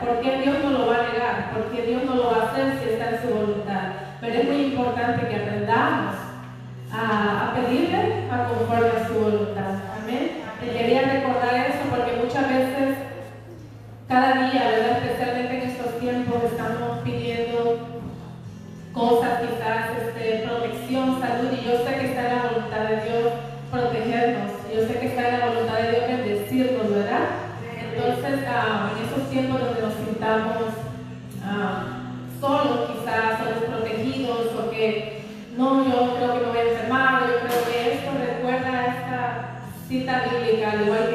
porque Dios no lo va a negar, porque Dios no lo va a hacer si está en su voluntad. Pero es muy importante que aprendamos a, a pedirle a conforme a su voluntad. Amén. Te quería recordar eso porque muchas veces, cada día, ¿verdad? especialmente en estos tiempos, estamos pidiendo cosas, quizás este, protección, salud, y yo sé que estamos ah, solos quizás o desprotegidos o que no, yo creo que no me voy a yo creo que esto recuerda a esta cita bíblica, al igual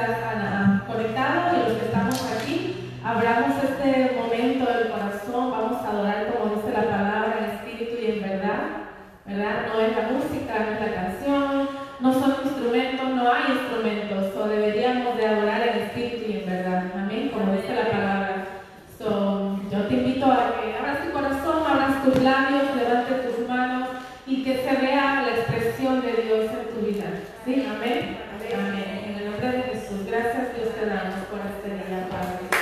estás conectado y los que estamos aquí, abramos este momento del corazón, vamos a adorar como dice la palabra, en espíritu y en verdad, ¿verdad? No es la música, no es la canción, no son instrumentos, no hay instrumentos, o deberíamos de adorar te damos por este día, Padre.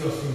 Cumplir sí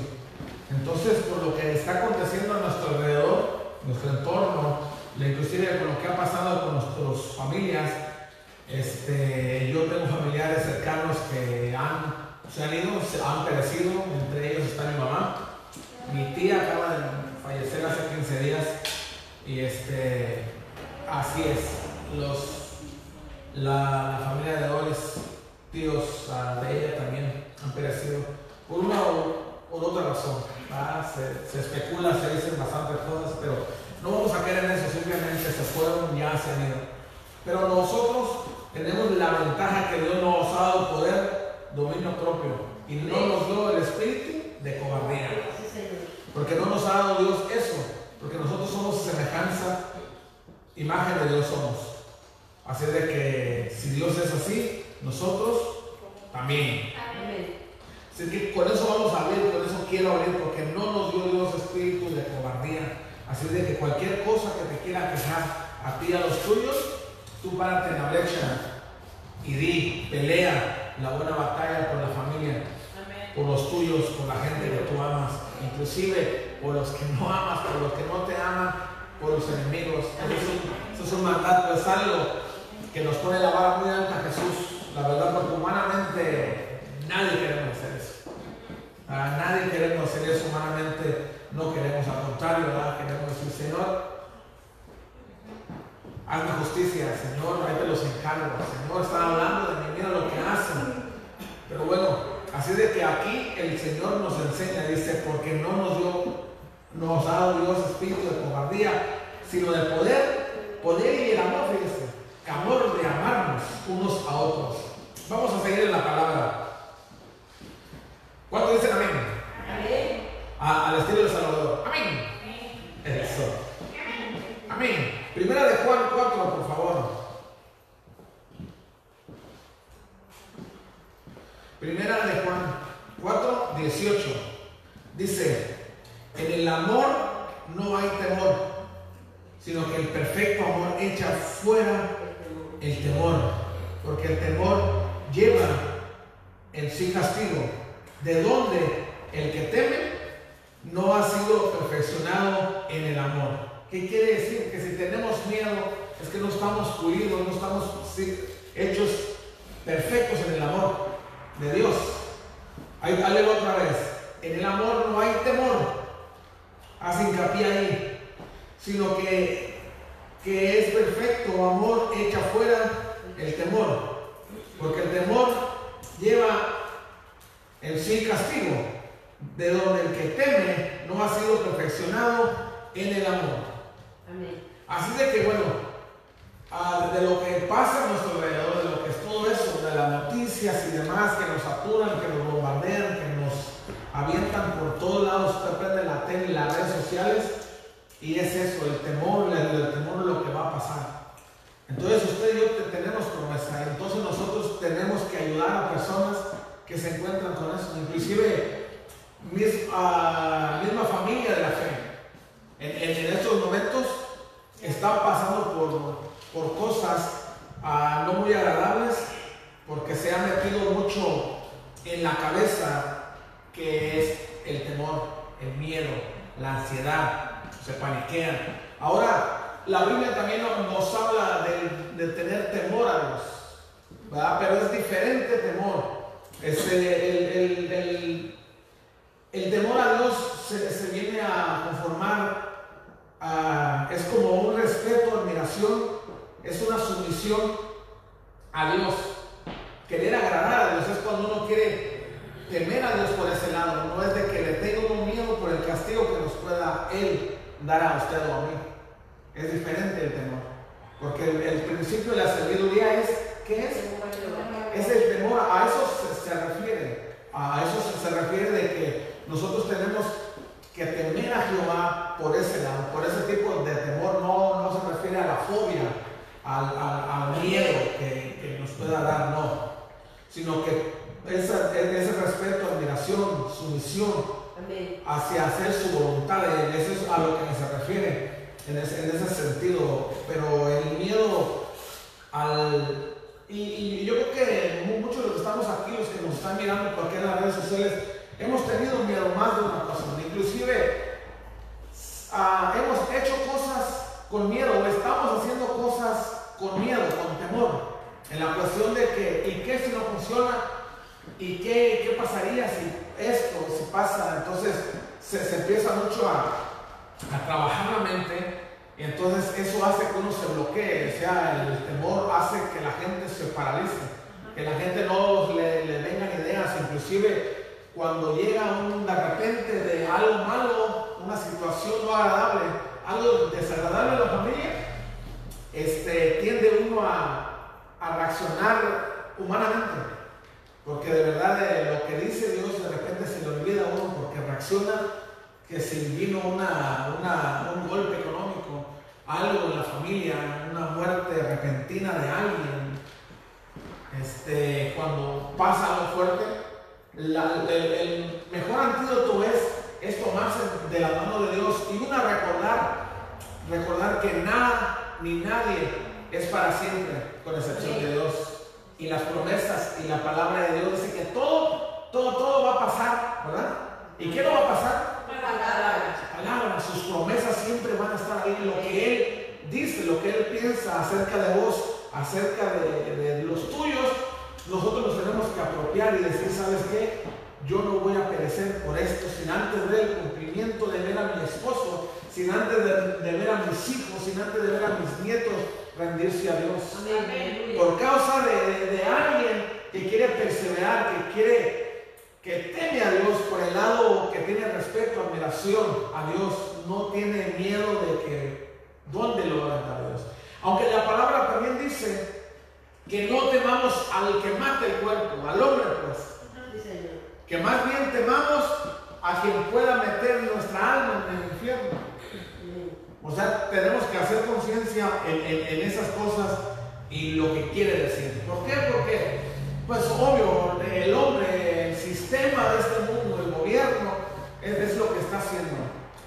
y demás que nos saturan, que nos bombardean, que nos avientan por todos lados, usted prende la tele y las redes sociales, Y es eso, el temor, el, temor es lo que va a pasar. Entonces usted y yo tenemos promesa. Entonces nosotros tenemos que ayudar a personas que se encuentran con eso. Inclusive misma, misma familia de la fe. En, estos momentos está pasando por, por cosas ah, no muy agradables porque se ha metido mucho en la cabeza que es el temor, el miedo, la ansiedad, se paniquean. Ahora, la Biblia también nos habla de, tener temor a Dios, ¿verdad? Pero es diferente temor. el, el, temor a Dios se, viene a conformar, es como un respeto, admiración, es una sumisión a Dios. Querer agradar a Dios es cuando uno quiere temer a Dios por ese lado, no es de que le tenga un miedo por el castigo que nos pueda Él dar a usted o a mí. Es diferente el temor. Porque el, principio de la sabiduría es, ¿qué es? Es el temor, a eso se, refiere. A eso se, refiere de que nosotros tenemos que temer a Jehová por ese lado, por ese tipo de temor. No, no se refiere a la fobia, al, miedo que, nos pueda dar, no. Sino que esa, ese respeto, admiración, sumisión hacia hacer su voluntad. Eso es a lo que se refiere en ese, en ese sentido. Pero el miedo al... Y, yo creo que muchos de los que estamos aquí, los que nos están mirando por aquí en las redes sociales, hemos tenido miedo más de una cosa. Inclusive ah, hemos hecho cosas con miedo o estamos haciendo cosas con miedo, con temor. En la cuestión de que, ¿y qué si no funciona? ¿Y qué, qué pasaría si esto, si pasa, entonces se, empieza mucho a, trabajar la mente y entonces eso hace que uno se bloquee, o sea, el temor hace que la gente se paralice, que la gente no le, le vengan ideas, inclusive cuando llega un de repente de algo malo, una situación no agradable, algo desagradable en la familia, este, tiende uno a, a reaccionar humanamente. Porque de verdad de lo que dice Dios de repente se le olvida a uno porque reacciona que si vino una, un golpe económico, algo en la familia, una muerte repentina de alguien, este, cuando pasa algo fuerte, el, mejor antídoto es, es tomarse de la mano de Dios y una recordar, recordar que nada ni nadie es para siempre, con excepción de Dios y las promesas y la palabra de Dios dice que todo, todo, todo va a pasar, ¿verdad? ¿Y qué no va a pasar? Palabras. Sus promesas siempre van a estar ahí. Lo que Él dice, lo que Él piensa acerca de vos, acerca de, los tuyos, nosotros nos tenemos que apropiar y decir, ¿sabes qué? Yo no voy a perecer por esto sin antes ver el cumplimiento de ver a mi esposo, sin antes de, de ver a mis hijos, sin antes de ver a mis nietos rendirse a Dios. Por causa de, alguien que quiere perseverar, que quiere, que teme a Dios por el lado que tiene respeto, admiración a Dios, no tiene miedo de que, ¿dónde lo va a Dios? Aunque la palabra también dice que no temamos al que mate el cuerpo, al hombre pues. Que más bien temamos a quien pueda meter nuestra alma en el infierno. O sea, tenemos que hacer conciencia en, esas cosas y lo que quiere decir. ¿Por qué? Porque, pues obvio, el hombre, el sistema de este mundo, el gobierno, es, lo que está haciendo.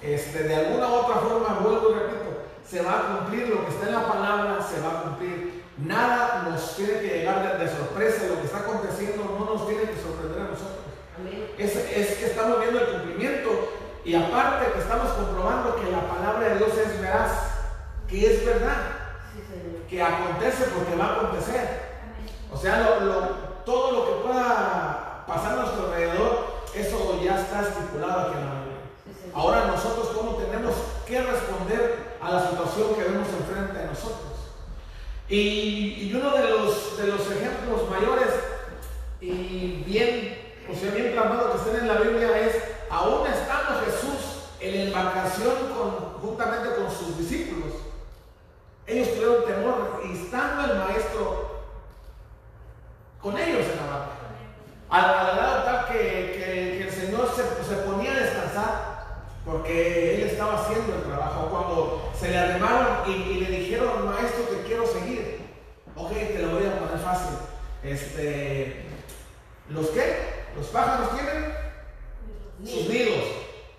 Este, de alguna u otra forma, vuelvo y repito, se va a cumplir lo que está en la palabra, se va a cumplir. Nada nos tiene que llegar de, sorpresa, lo que está aconteciendo no nos tiene que sorprender a nosotros. Es, es que estamos viendo el cumplimiento y aparte que estamos comprobando que la palabra de Dios es veraz, que es verdad, que acontece porque va a acontecer. O sea, todo lo que pueda pasar a nuestro alrededor, eso ya está estipulado aquí en la Biblia. Ahora nosotros cómo tenemos que responder a la situación que vemos enfrente de nosotros. Y, uno de los, de los ejemplos mayores y bien, o sea, bien plasmado que estén en la Biblia es aún estando Jesús en embarcación con, juntamente con sus discípulos, ellos tuvieron temor y estando el maestro con ellos en la barca. Al, lado tal que, el Señor se, ponía a descansar porque Él estaba haciendo el trabajo. Cuando cuando se le arrimaron y, le dijeron, maestro, te quiero seguir. Ok, te lo voy a poner fácil. Este, ¿Los qué? ¿Los pájaros tienen? Sus nidos,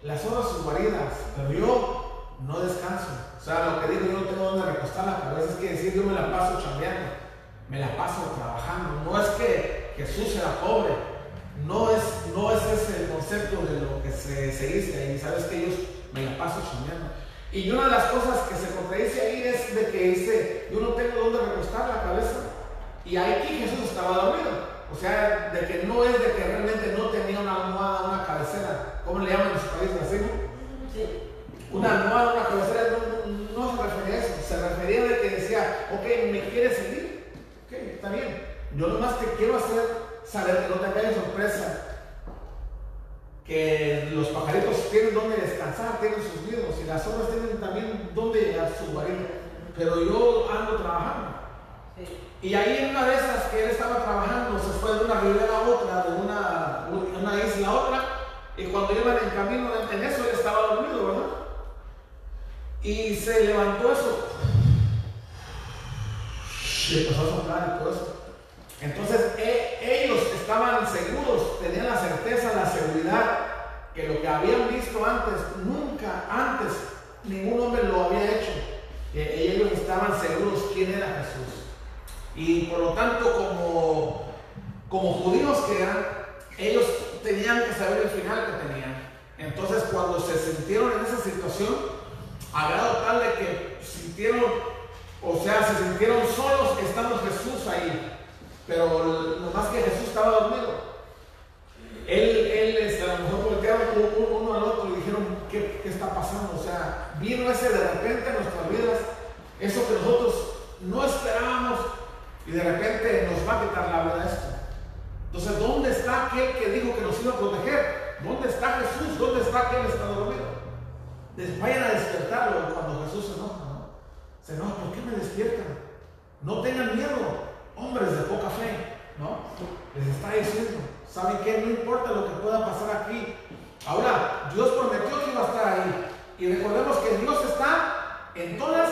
las horas sus guaridas, pero yo no descanso. O sea, lo que digo, yo no tengo donde recostar la cabeza, es que decir, yo me la paso chambeando, me la paso trabajando. No es que Jesús era pobre, no es, no es ese el concepto de lo que se, se dice ahí, sabes que ellos me la paso chambeando. Y una de las cosas que se contradice ahí es de que dice, yo no tengo donde recostar la cabeza. Y aquí Jesús estaba dormido. O sea, de que no es de que realmente no tenía una almohada, una cabecera. ¿Cómo le llaman en su país? ¿Así, Sí. Una almohada, una cabecera, no, no, se refería a eso. Se refería de que decía, ok, ¿me quieres seguir? Ok, está bien. Yo nomás te quiero hacer saber que no te caiga sorpresa. Que los pajaritos tienen donde descansar, tienen sus nidos y las obras tienen también donde llegar su guarida. Pero yo ando trabajando. Y ahí en una de esas que él estaba trabajando, se fue de una ribera a otra, de una, una isla a otra, y cuando iban en camino en eso él estaba dormido, ¿verdad? Y se levantó eso. Y empezó a soplar y todo eso. Entonces e, ellos estaban seguros, tenían la certeza, la seguridad, que lo que habían visto antes, nunca antes ningún hombre lo había hecho. Ellos estaban seguros quién era Jesús. Y por lo tanto, como, como judíos que eran, ellos tenían que saber el final que tenían. Entonces, cuando se sintieron en esa situación, a grado tal de que sintieron, o sea, se sintieron solos estando Jesús ahí. Pero más que Jesús estaba dormido. Él, él este, a lo mejor voltearon uno al otro y dijeron, ¿qué, ¿qué, está pasando? O sea, vino ese de repente en nuestras vidas, eso que nosotros no esperábamos, y de repente nos va a quitar la vida esto. Entonces, ¿dónde está aquel que dijo que nos iba a proteger? ¿Dónde está Jesús? ¿Dónde está aquel que está dormido? vayan a despertarlo cuando Jesús se enoja. ¿no? Se enoja, ¿por qué me despiertan? No tengan miedo, hombres de poca fe. ¿no? Les está diciendo, ¿saben qué? No importa lo que pueda pasar aquí. Ahora, Dios prometió que iba a estar ahí. Y recordemos que Dios está en todas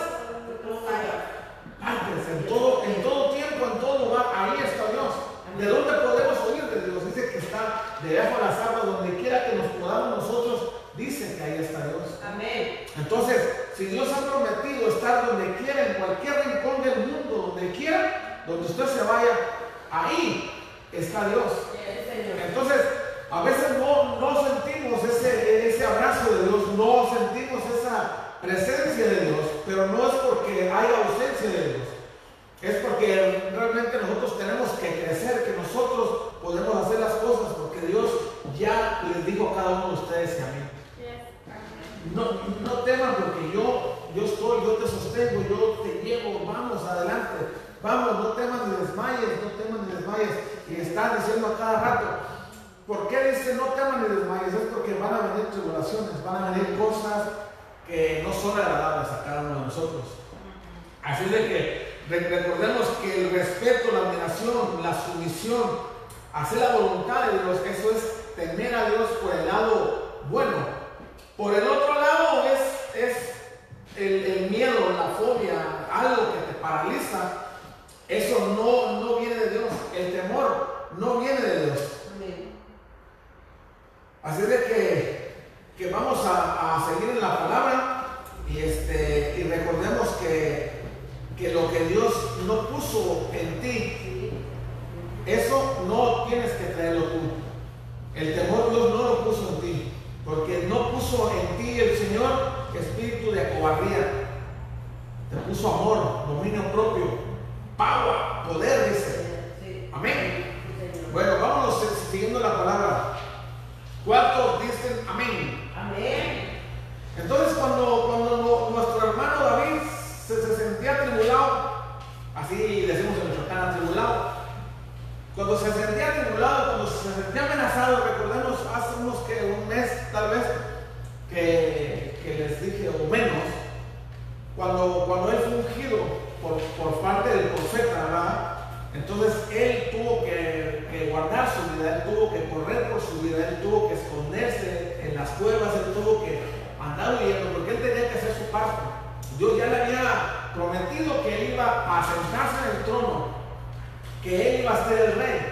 antes, en todo, en todo tiempo, en todo lugar, ahí está Dios. ¿De dónde podemos oír de Dios? Dice que está debajo de las aguas, donde quiera que nos podamos nosotros, dice que ahí está Dios. Amén. Entonces, si Dios ha prometido estar donde quiera, en cualquier rincón del mundo, donde quiera, donde usted se vaya, ahí está Dios. Entonces, a veces no, no sentimos ese, ese abrazo de Dios, no sentimos esa presencia de Dios, pero no es porque hay ausencia de Dios. Es porque realmente nosotros tenemos que crecer, que nosotros podemos hacer las cosas, porque Dios ya les dijo a cada uno de ustedes y a mí. No, no teman porque yo, yo estoy, yo te sostengo, yo te llevo, vamos adelante, vamos, no teman ni desmayes, no teman ni desmayes. Y están diciendo a cada rato, ¿por qué dice no teman ni desmayes? Es porque van a venir tribulaciones, van a venir cosas que no son agradables a cada uno de nosotros. Así de que recordemos que el respeto, la admiración, la sumisión, hacer la voluntad de Dios, eso es tener a Dios por el lado bueno. Por el otro lado es, es el, el, miedo, la fobia, algo que te paraliza. Eso no, no viene de Dios. El temor no viene de Dios. Así de que que vamos a, seguir en la palabra y, este, y recordemos que, que lo que Dios no puso en ti, eso no tienes que traerlo tú. El temor Dios no lo puso en ti, porque no puso en ti el Señor espíritu de cobardía. Te puso amor, dominio propio, power, poder, dice. Amén. Bueno, vámonos siguiendo la palabra. ¿Cuántos dicen amén? Entonces cuando, cuando nuestro hermano David se, sentía atribulado, así decimos en Michoacán, atribulado, cuando se sentía atribulado, cuando se sentía amenazado, recordemos hace unos que un mes tal vez, que, que les dije, o menos, cuando, que él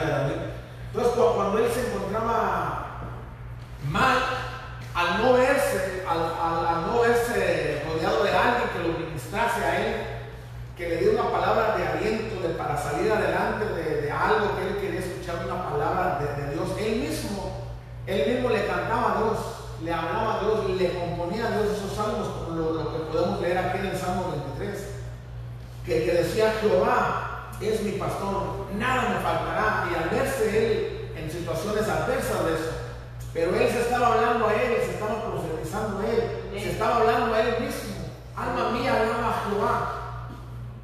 de David. Entonces cuando él se encontraba mal, al no verse, al, no verse rodeado de alguien que lo ministrase a él, que le diera una palabra de aliento de, para salir adelante de, algo que él quería escuchar, una palabra de, de Dios, él mismo, él mismo le cantaba a Dios le hablaba a Dios, le componía a Dios esos salmos, como lo, que podemos leer aquí en el Salmo 23, que, que decía, Jehová es mi pastor, nada me faltará, y al verse él en situaciones adversas de eso, pero él se estaba hablando a él, se estaba profetizando a él, se estaba hablando a él mismo, alma mía, alma a Jehová.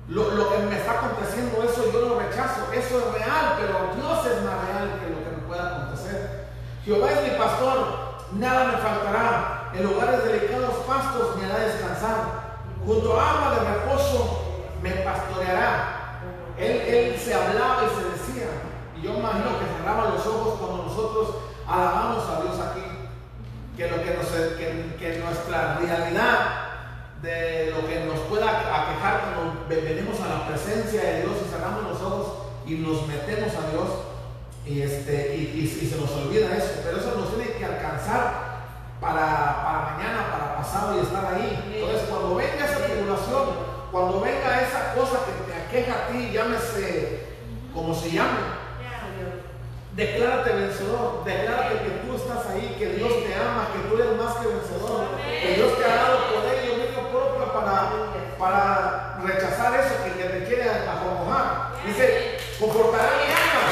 Lo, lo, que me está aconteciendo, eso yo lo rechazo, eso es real, pero Dios es más real que lo que me pueda acontecer. Jehová es mi pastor, nada me faltará. En lugares delicados pastos me hará descansar. Junto a agua de reposo me pastoreará. Él, se hablaba y se decía. Y yo imagino que cerraba los ojos cuando nosotros alabamos a Dios aquí. Que, lo que, que, nuestra realidad de lo que nos pueda aquejar cuando venimos a la presencia de Dios y cerramos los ojos y nos metemos a Dios, y, este, y, se nos olvida eso, pero eso nos tiene que alcanzar para, para mañana, para pasado y estar ahí. Entonces, cuando venga esa tribulación, cuando venga esa cosa que ti, llámese como se llame, declárate vencedor, declárate que tú estás ahí, que Dios te ama, que tú eres más que vencedor, que Dios te ha dado poder y dominio propio para, para rechazar eso que te quiere acomojar. Dice, confortará mi alma.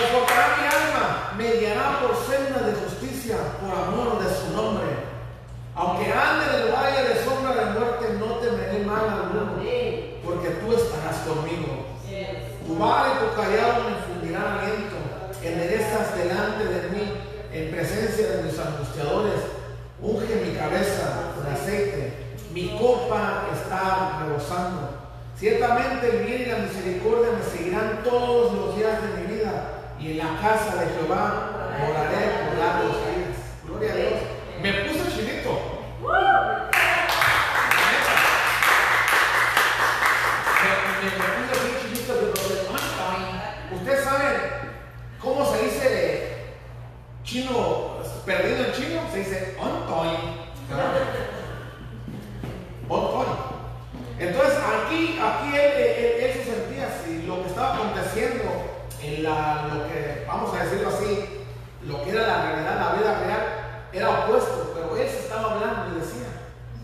Confortará mi alma, me guiará por senda de justicia, por amor de su nombre. Aunque ande en el valle de sombra de muerte, no temeré mal alguno, porque tú estarás conmigo. Tu vara y tu callado me infundirán aliento. Enderezas delante de mí, en presencia de mis angustiadores. Unge mi cabeza con aceite. Mi copa está rebosando. Ciertamente el bien y la misericordia me seguirán todos los días de la casa de Jehová moraré por largos días. Gloria a Dios. Me puse cómo se dice chino, perdido en chino, se dice. Ontoy. Entonces aquí, aquí él, él, se sentía así, lo que estaba aconteciendo en la, lo que, vamos a decirlo así, lo que era la realidad, la vida real, era opuesto, pero él se estaba hablando y decía,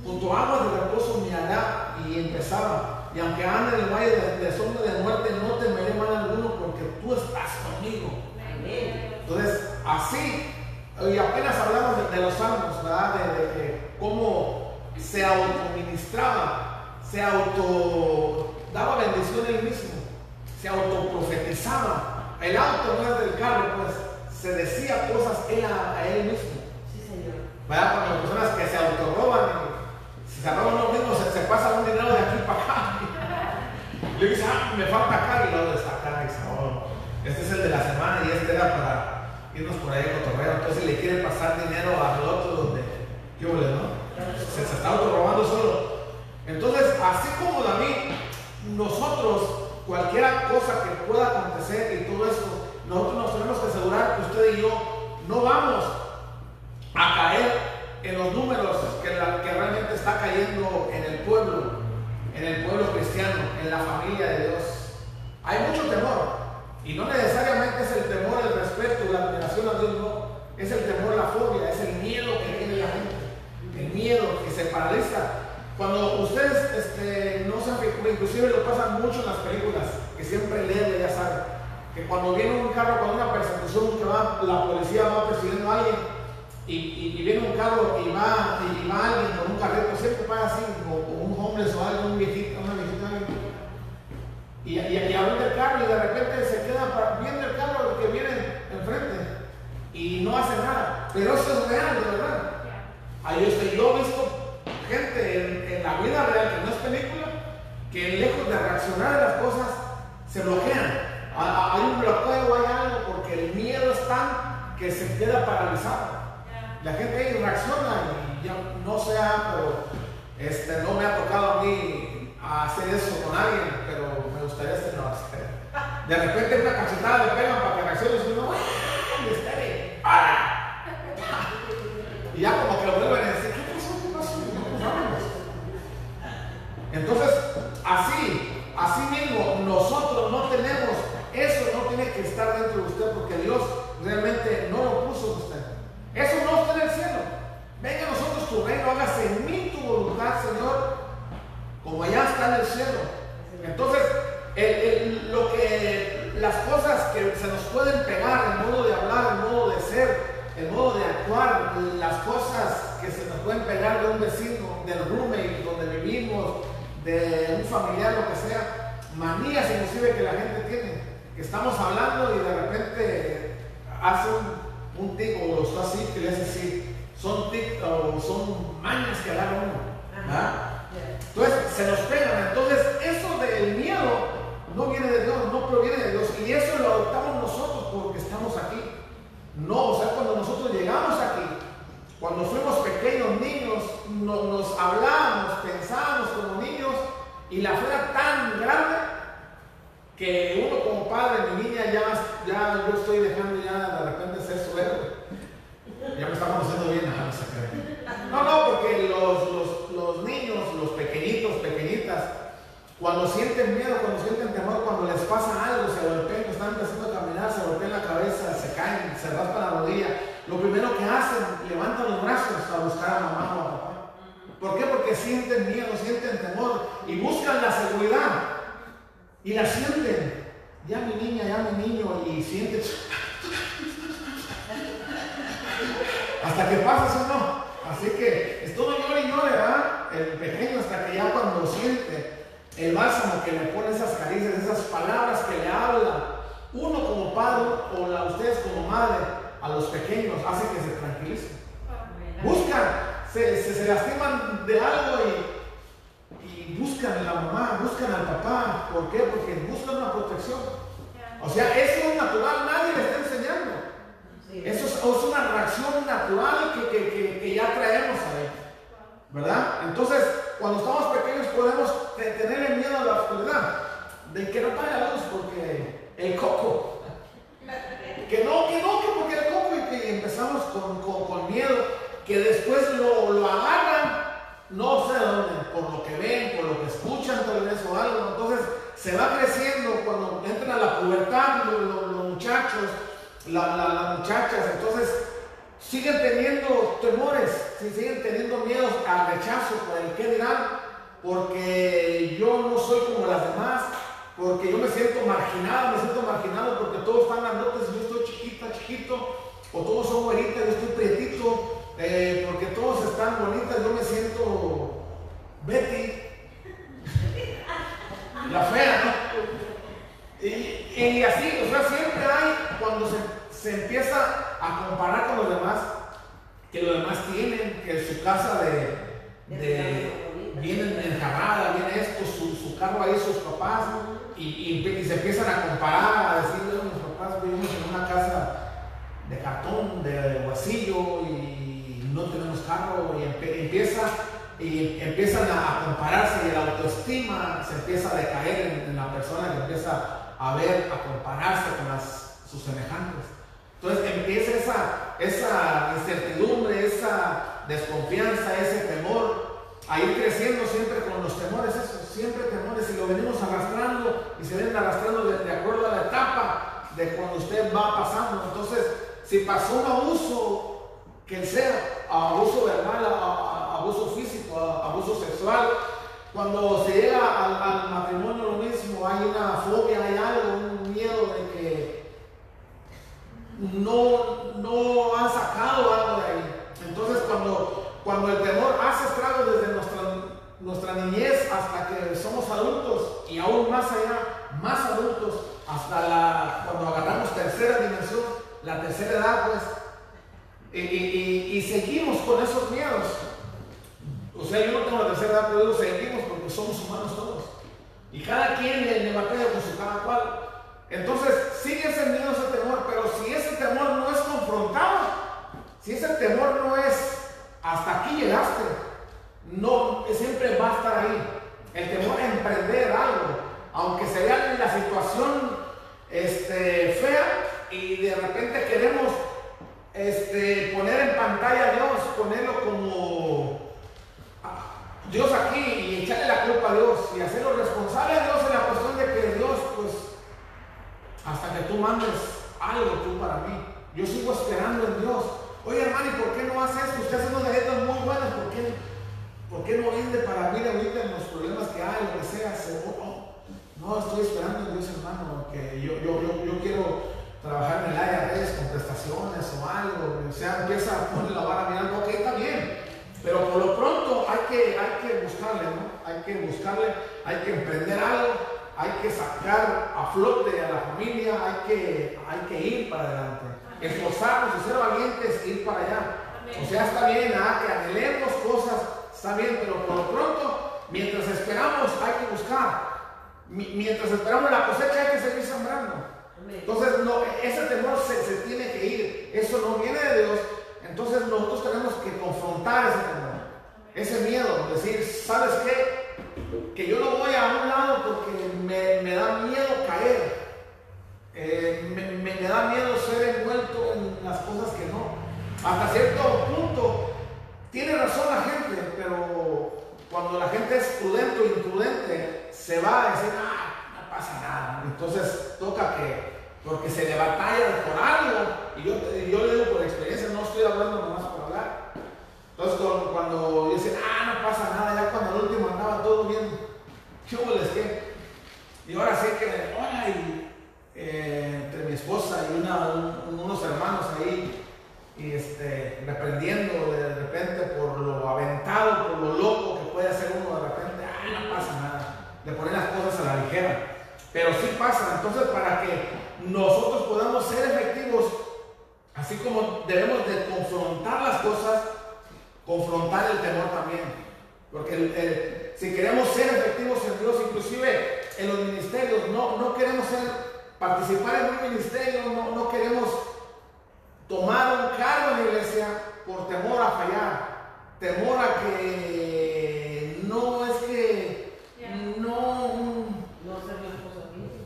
junto a aguas de reposo me hará y empezaba, y aunque ande en el valle de, sombra de muerte, no temeré mal alguno porque tú estás conmigo. Entonces, así, y apenas hablamos de, los salmos, ¿verdad? De, de, cómo se autoministraba, se auto daba bendición él mismo, se autoprofetizaba. El auto no es del carro, pues se decía cosas él a, él mismo. Sí, señor. ¿Verdad? Cuando las personas que se autorroban, si se roban los mismos, se, se pasa un dinero de aquí para acá. Le dice, ah, me falta acá y luego está acá y dice, oh, este es el de la semana y este era para irnos por ahí a cotorreo. Entonces le quiere pasar dinero al otro donde, ¿qué huele? Se, se está autorrobando solo. Entonces, así como David, nosotros, cualquier cosa que pueda acontecer y todo esto, nosotros nos tenemos que asegurar que usted y yo no vamos a caer en los números que realmente está cayendo en el pueblo, en el pueblo cristiano, en la familia de Dios. Hay mucho temor. Y no necesariamente es el temor, el respeto, la admiración a Dios, no. Es el temor, la fobia, es el miedo que tiene la gente. El miedo que se paraliza. Cuando ustedes este, no se inclusive lo pasan mucho en las películas, que siempre leen, ya saben que cuando viene un carro con una persecución, que va, la policía va persiguiendo a alguien y, viene un carro y va, y va alguien con un carrito, siempre pasa así, o, un hombre o algo, un viejito, y, y, y abre el carro y de repente se queda viendo el carro que viene enfrente y no hace nada. Pero eso es real, de verdad. Ahí estoy, yo he visto gente en, en la vida real, que no es película, que lejos de reaccionar a las cosas, se bloquean hay un bloqueo, hay algo, porque el miedo es tan que se queda paralizado. La gente ahí reacciona y ya no sea, pero este, no me ha tocado a mí hacer eso con alguien, pero De repente una cachetada le pegan para que reaccione y uno, ¡ah! Y ya como que lo vuelven a decir, ¿qué pasó? Entonces, así, así mismo, nosotros no tenemos eso no tiene que estar dentro de usted porque Dios realmente no lo puso en usted. Eso no está en el cielo. Venga a nosotros tu reino, hágase en mí tu voluntad, Señor, como ya está en el cielo. Entonces, lo que las cosas que se nos pueden pegar, el modo de hablar, el modo de ser, el modo de actuar, las cosas que se nos pueden pegar de un vecino, del roommate donde vivimos, de un familiar, lo que sea, manías inclusive que la gente tiene estamos hablando y de repente hace un, un tic o lo está así, que le hace así. Son tic o son mañas que agarra uno. Entonces se nos pegan. Entonces eso del miedo no viene de Dios, no proviene de Dios. Y eso lo adoptamos nosotros porque estamos aquí. No, o sea, cuando nosotros llegamos aquí, cuando fuimos pequeños niños, nos hablábamos, pensábamos como niños y la fe tan grande que uno como padre, mi niña, ya, ya yo estoy dejando ya de repente ser su héroe. Ya me está conociendo bien, no, no, porque los, los, los, niños, los pequeñitos, pequeñitas, cuando sienten miedo, cuando sienten temor, cuando les pasa algo, se golpean, están empezando a caminar, se golpean la cabeza, se caen, se raspan la rodilla, lo primero que hacen, levantan los brazos a buscar a mamá o a papá. ¿Por qué? Porque sienten miedo, sienten temor y buscan la seguridad. Y la sienten. Ya mi niña, ya mi niño, y sienten. hasta que pasa eso no. Así que es todo llore y llore, ¿verdad? El pequeño hasta que ya cuando el bálsamo que le pone esas caricias, esas palabras que le habla uno como padre o la, ustedes como madre a los pequeños hace que se tranquilicen. Buscan, se, se, se lastiman de algo y, y, buscan a la mamá, buscan al papá. ¿Por qué? Porque buscan una protección. O sea, eso es natural, nadie le está enseñando. Eso es, una reacción natural que, que, que, que ya traemos a él. Entonces, cuando estamos pequeños podemos tener el miedo a la oscuridad, de que no pague la luz porque el coco. Que no, que no, que porque el coco y que empezamos con, con, miedo, que después lo, lo agarran, no sé dónde, por lo que ven, por lo que escuchan tal vez o algo. Entonces se va creciendo cuando entran a la pubertad los, muchachos, las muchachas, entonces siguen teniendo temores, siguen teniendo miedos al rechazo por el que dirán, porque yo no soy como las demás, porque yo me siento marginado, me siento marginado porque todos están grandotes y yo estoy chiquita, chiquito, o todos son güeritas, yo estoy prietito, eh, porque todos están bonitas, yo me siento Betty, la fea, ¿no? Y, así, o sea, siempre hay, cuando se, se empieza a comparar con los demás, que los demás tienen, que su casa de, de viene enjarrada, viene esto, su, su, carro ahí, sus papás, y, y, se empiezan a comparar, a decirle a mis papás vivimos en una casa de cartón, de huesillo, y no tenemos carro, y empieza y empiezan a, compararse y la autoestima se empieza a decaer en, la persona que empieza a ver, a compararse con las, sus semejantes. Entonces empieza esa, esa incertidumbre, esa desconfianza, ese temor a ir creciendo siempre con los temores, siempre temores, y lo venimos arrastrando y se ven arrastrando de, acuerdo a la etapa de cuando usted va pasando. Entonces, si pasó un abuso, que sea abuso verbal, abuso físico, abuso sexual, cuando se llega al, al matrimonio lo mismo, hay una fobia, hay algo, un miedo de que no, no han sacado algo de ahí. Entonces cuando, cuando el temor hace estragos desde nuestra, nuestra niñez hasta que somos adultos y aún más allá, más adultos, hasta cuando agarramos tercera dimensión, la tercera edad, pues, y, seguimos con esos miedos. O sea, yo no tengo la tercera edad, pero seguimos porque somos humanos todos. Y cada quien le, batalla con su cada cual. Entonces sigue ese miedo, si ese temor no es confrontado, si ese temor no es hasta aquí llegaste, no, siempre va a estar ahí. El temor a emprender algo, aunque se vea la situación este, fea y de repente queremos este, poner en pantalla a Dios, ponerlo como Dios aquí y echarle la culpa a Dios y hacerlo responsable a Dios en la cuestión de que Dios pues hasta que tú mandes algo tú para mí. Yo sigo esperando en Dios. Oye hermano, ¿y por qué no hace esto? Usted hace unas galletas muy buenas, ¿por qué, ¿por qué no vende para mí ahorita en los problemas que hay, lo que sea? no, estoy esperando en Dios hermano, que yo, yo, yo, quiero trabajar en el área de redes con prestaciones o algo, o sea, empieza a poner la vara mirando, ok, está bien, pero por lo pronto hay que, hay que buscarle, ¿no? Hay que buscarle, hay que emprender algo, hay que sacar a flote a la familia, hay que, hay que ir para adelante. Esforzarnos y ser valientes, ir para allá. O sea, está bien, ¿ah? que anhelemos cosas, está bien, pero por lo pronto, mientras esperamos, hay que buscar. Mientras esperamos la cosecha, hay que seguir sembrando. Entonces, no, ese temor se, se tiene que ir. Eso no viene de Dios. Entonces, nosotros tenemos que confrontar ese temor, ese miedo, decir, ¿sabes qué? Que yo no voy a un lado porque me, da miedo caer. Eh, me, da miedo ser envuelto en las cosas que no. Hasta cierto punto, tiene razón la gente, pero cuando la gente es prudente o imprudente, se va a decir, ah, no pasa nada. Entonces toca que, porque se le batalla por algo, y yo, yo le digo por experiencia, no estoy hablando nomás por hablar. Entonces cuando dicen, ah, no pasa nada, ya cuando el último andaba todo bien ¿Qué les qué? Y ahora sé que, hola, y, eh, entre mi esposa y unos hermanos ahí, y este, reprendiendo de repente por lo aventado, por lo loco que puede hacer uno de repente, ah, no pasa nada, de poner las cosas a la ligera. Pero sí pasa, entonces para que nosotros podamos ser efectivos, así como debemos de confrontar las cosas, confrontar el temor también. Porque el si queremos ser efectivos en Dios, inclusive en los ministerios, no, no queremos ser, participar en un ministerio, no, no queremos tomar un cargo en la iglesia por temor a fallar, temor a que no es que no no ser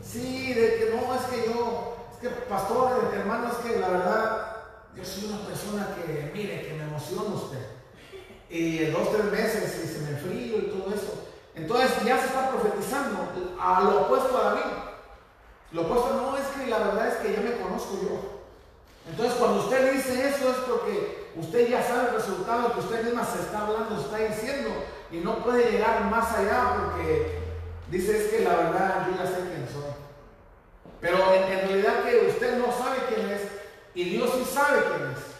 sí de que no es que yo es que pastor hermano es que la verdad yo soy una persona que mire que me emociona usted en dos tres meses y se me enfrío y todo eso entonces ya se está profetizando a lo opuesto a David lo opuesto no es que la verdad es que ya me conozco yo entonces cuando usted dice eso es porque usted ya sabe el resultado que usted misma se está hablando, se está diciendo y no puede llegar más allá porque dice es que la verdad yo ya sé quién soy. Pero en, realidad que usted no sabe quién es y Dios sí sabe quién es.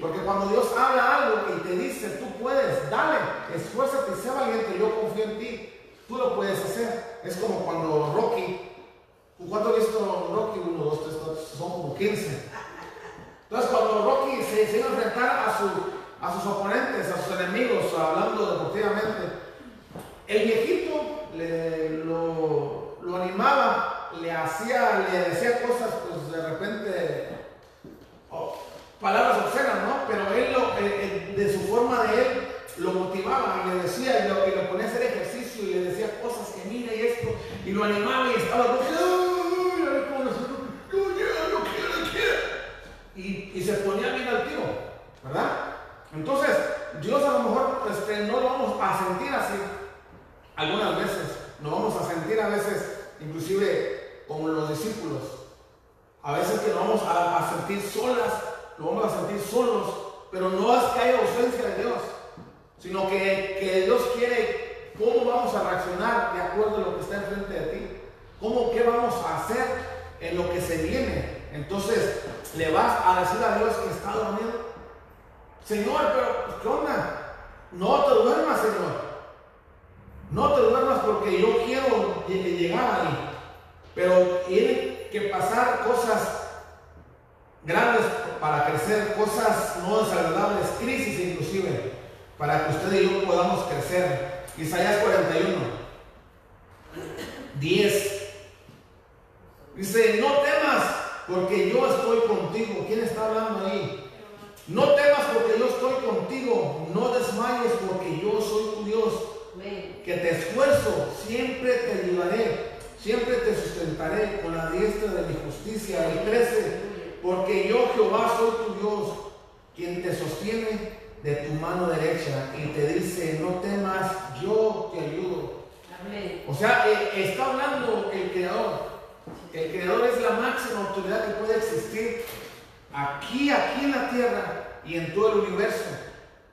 Porque cuando Dios habla algo y te dice, tú puedes, dale, esfuérzate sé valiente, yo confío en ti, tú lo puedes hacer. Es como cuando Rocky, ¿cuánto he visto Rocky? Uno, dos, tres, cuatro, son como 15. Entonces, cuando Rocky se, a enfrentar a, su, a sus oponentes, a sus enemigos, hablando deportivamente, el viejito le, lo, lo, animaba, le hacía, le decía cosas, pues de repente, oh, palabras obscenas, ¿no? Pero él, lo, de su forma de él, lo motivaba y le decía, y lo, y lo ponía a hacer ejercicio y le decía cosas que mira y esto, y lo animaba y estaba, y, se ponía bien al tiro, ¿verdad? Entonces, Dios a lo mejor este, no lo vamos a sentir así algunas veces, nos vamos a sentir a veces, inclusive como los discípulos, a veces que nos vamos a, sentir solas, nos vamos a sentir solos, pero no es que haya ausencia de Dios, sino que, que Dios quiere cómo vamos a reaccionar de acuerdo a lo que está enfrente de ti, cómo, qué vamos a hacer en lo que se viene. Entonces, le vas a decir a Dios que está dormido. Señor, pero ¿qué onda? No te duermas, Señor. No te duermas porque yo quiero llegar ahí. Pero tiene que pasar cosas grandes para crecer, cosas no desagradables, crisis inclusive, para que usted y yo podamos crecer. Isaías 41, 10. Dice, no temas porque yo estoy contigo. ¿Quién está hablando ahí? No temas porque yo estoy contigo. No desmayes porque yo soy tu Dios. Que te esfuerzo, siempre te ayudaré. Siempre te sustentaré con la diestra de mi justicia. Y crece, porque yo Jehová soy tu Dios, quien te sostiene de tu mano derecha y te dice, no temas, yo te ayudo. O sea, eh, está hablando el Creador. El creador es la máxima autoridad que puede existir aquí, aquí en la tierra y en todo el universo,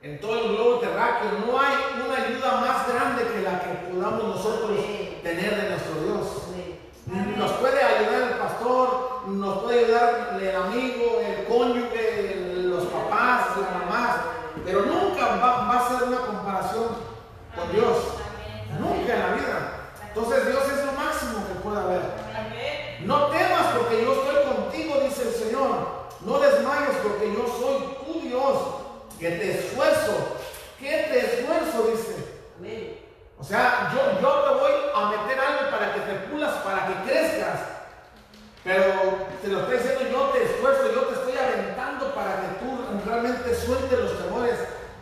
en todo el globo terráqueo. No hay una ayuda más grande que la que podamos nosotros tener de nuestro Dios. Nos puede ayudar el pastor, nos puede ayudar el amigo, el cónyuge, los papás, las mamás, pero nunca va, a ser una comparación con Dios. Nunca en la vida. Entonces Dios es lo máximo que puede haber. No temas porque yo estoy contigo, dice el Señor. No desmayes porque yo soy tu Dios, que te esfuerzo. Que te esfuerzo, dice. O sea, yo, yo te voy a meter algo para que te pulas, para que crezcas. Pero te lo estoy diciendo, yo te esfuerzo, yo te estoy aventando para que tú realmente sueltes los temores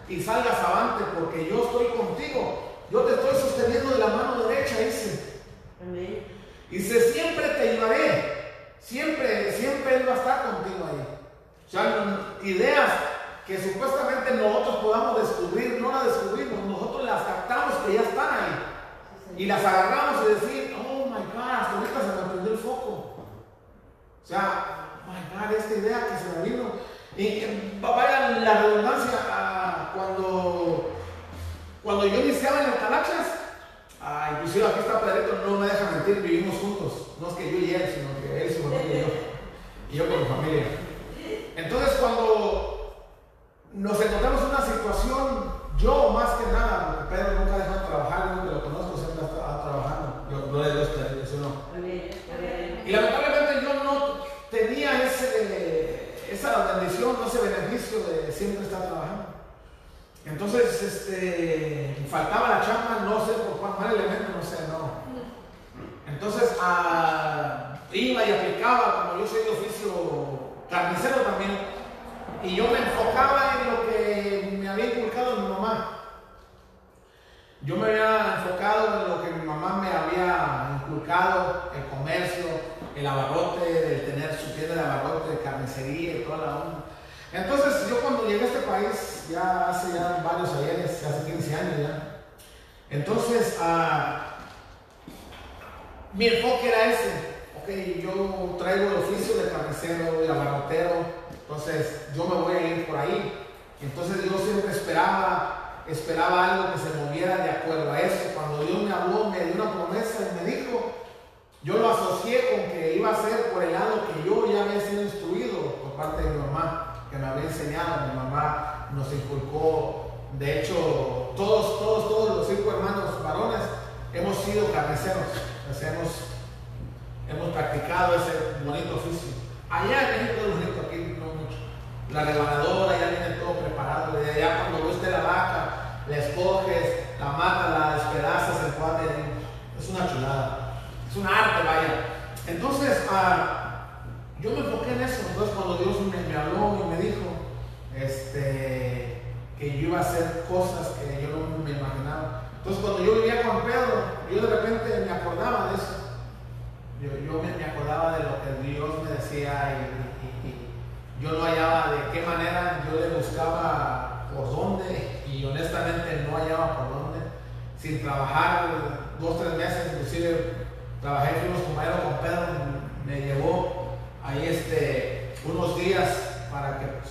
y salgas avante, porque yo estoy contigo. Yo te estoy sosteniendo de la mano derecha, dice. Amén. Dice, siempre te ayudaré. Siempre, siempre Él va a estar contigo ahí. O sea, ideas que supuestamente nosotros podamos descubrir, no las descubrimos, nosotros las captamos que ya están ahí. Y las agarramos y decir, oh my God, hasta ahorita se me prendió el foco. O sea, esta idea que se me vino. Y vaya la redundancia, cuando, cuando yo iniciaba en el Talachas, Ah, inclusive aquí está Pedrito, no me deja mentir, vivimos juntos. No es que yo y él, sino que él, su familia y yo. Y yo con mi familia. Entonces cuando nos encontramos en una situación, yo más que nada, Pedro nunca dejó de trabajar, nunca lo conozco, siempre está trabajando. Yo, no le doy eso no. Y lamentablemente yo no tenía ese, esa bendición, ese beneficio de siempre estar trabajando. Entonces, este, faltaba la chamba, no sé por cuál mal elemento, no sé, no. Entonces, iba y aplicaba, como yo soy de oficio carnicero también, y yo me enfocaba en lo que me había inculcado mi mamá. yo me había enfocado en lo que mi mamá me había inculcado, el comercio, el abarrote, el tener su tienda de abarrote, carnicería y toda la onda. Entonces yo cuando llegué a este país, ya hace ya varios ayeres, hace 15 años ya, entonces uh, mi enfoque era ese, ok, yo traigo el oficio de carnicero y abarrotero, entonces yo me voy a ir por ahí. Entonces yo siempre esperaba, esperaba algo que se moviera de acuerdo a eso. Cuando Dios me habló, me dio una promesa y me dijo, yo lo asocié con que iba a ser por el lado que yo ya había sido instruido por parte de mi había enseñado. Mi mamá nos inculcó, de hecho, todos, todos, todos los cinco hermanos varones hemos sido carniceros, hemos, practicado ese bonito oficio. Allá en México es bonito, aquí no mucho. La rebanadora ya viene todo preparado, de allá cuando usted la vaca, la escoges, la matas, la despedazas, el cuate, es una chulada. Es un arte, vaya. Entonces, ah, yo me enfoqué en eso. Entonces, cuando Dios me, habló y me dijo este, que yo iba a hacer cosas que yo no me imaginaba. Entonces, cuando yo vivía con Pedro, yo de repente me acordaba de eso. Yo, me, acordaba de lo que Dios me decía y, yo no hallaba de qué manera, yo le buscaba por dónde y honestamente no hallaba por dónde. Sin trabajar dos, tres meses, inclusive trabajé, fuimos compañeros con Pedro, me llevó ahí este, unos días para que pues,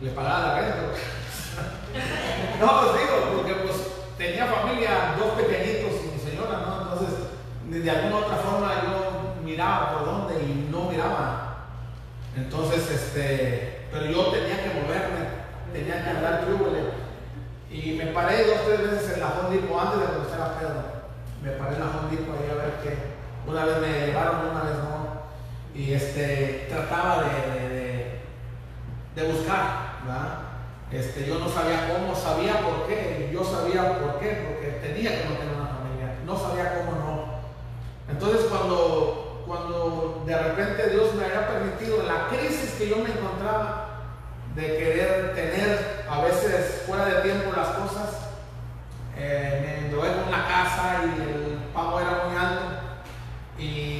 le pagara la renta. no, pues digo, porque pues tenía familia, dos pequeñitos y mi señora, ¿no? Entonces, de alguna otra forma yo miraba por dónde y no miraba. Entonces, este, pero yo tenía que moverme, tenía que andar trúbele. Y me paré dos o tres veces en la Home antes de conocer a Pedro. Me paré en la Home ahí a ver qué, una vez me llevaron, una vez. Y este, trataba de, de, buscar, ¿verdad? Este, yo no sabía cómo, sabía por qué. Yo sabía por qué, porque tenía que no tener una familia. No sabía cómo no. Entonces cuando, cuando de repente Dios me había permitido la crisis que yo me encontraba de querer tener a veces fuera de tiempo las cosas, eh, me endeudé con una casa y el pago era muy alto y,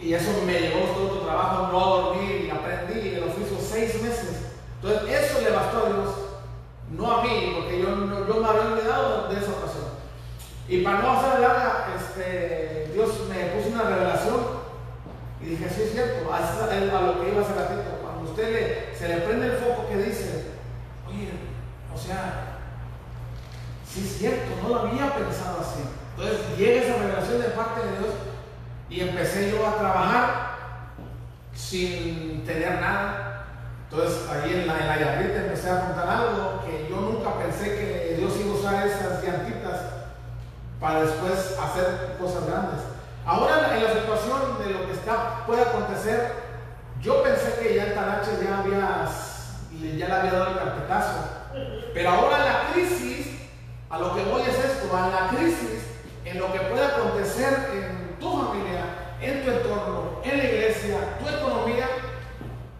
y eso me llevó todo otro trabajo, no a dormir y aprendí el oficio seis meses. Entonces eso le bastó a Dios, no a mí, porque yo, yo me había olvidado de esa ocasión. Y para no hacer larga, este, Dios me puso una revelación y dije, sí es cierto, a, lo que iba hace ratito. Cuando usted se le prende el foco que dice, oye, o sea, sí es cierto, no lo había pensado así. Entonces llega esa revelación de parte de Dios y empecé yo a trabajar sin tener nada. Entonces ahí en la, en empecé a contar algo que yo nunca pensé que Dios iba a usar esas llantitas para después hacer cosas grandes. Ahora en la situación de lo que está, puede acontecer, yo pensé que ya el Tarache ya había, ya le había dado el carpetazo. Pero ahora la crisis, a lo que voy es esto, a la crisis, en lo que puede acontecer en tu familia, en tu entorno, en la iglesia, tu economía,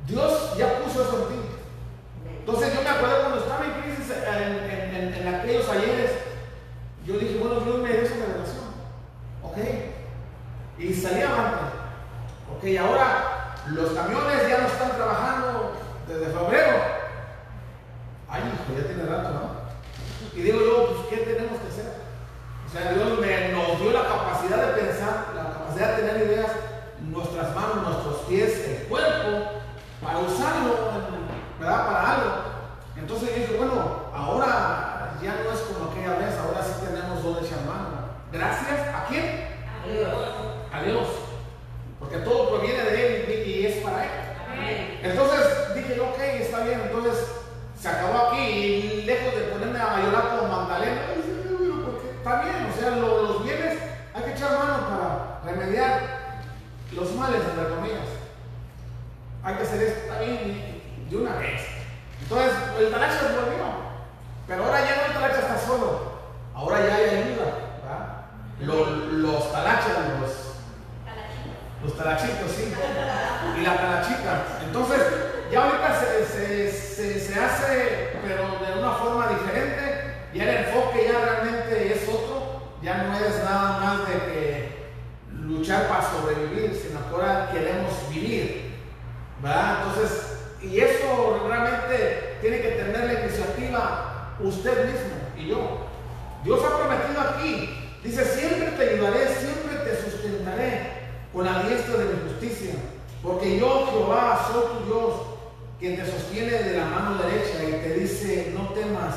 Dios ya puso eso en ti. Entonces yo me acuerdo cuando estaba en crisis en, aquellos ayeres, yo dije, bueno, Dios me dio esa revelación. ¿Ok? Y salí avante. ¿Ok? Ahora los camiones ya no están trabajando desde febrero. Ay, hijo, ya tiene rato, ¿no? Y digo yo, pues, ¿qué tenemos que hacer? O sea, Dios nos dio la capacidad de pensar, capacidad de tener ideas, nuestras manos, nuestros pies, el cuerpo, para usarlo, ¿verdad? Para algo. Entonces yo dije, bueno, ahora ya no es como aquella vez, ahora sí tenemos dones en mano. Gracias a quién? A Dios. A Dios. Porque todo proviene de Él y es para Él. Entonces dije, ok, está bien, entonces se acabó aquí y lejos de ponerme a llorar como Magdalena, está bien, o sea, los bienes hay que echar mano para remediar los males, entre comillas. Hay que hacer esto también de una vez. Entonces, el talacha volvió, pero ahora ya no el talacha está solo, ahora ya hay ayuda. Los, los talachas, los, los talachitos, sí, y la talachita. Entonces, ya ahorita se, se, se hace, pero de una forma diferente ya el enfoque luchar para sobrevivir, sino que ahora queremos vivir. ¿Verdad? Entonces, y eso realmente tiene que tener la iniciativa usted mismo y yo. Dios ha prometido aquí, dice, siempre te ayudaré, siempre te sustentaré con la diestra de mi justicia, porque yo, Jehová, soy tu Dios, quien te sostiene de la mano derecha y te dice, no temas,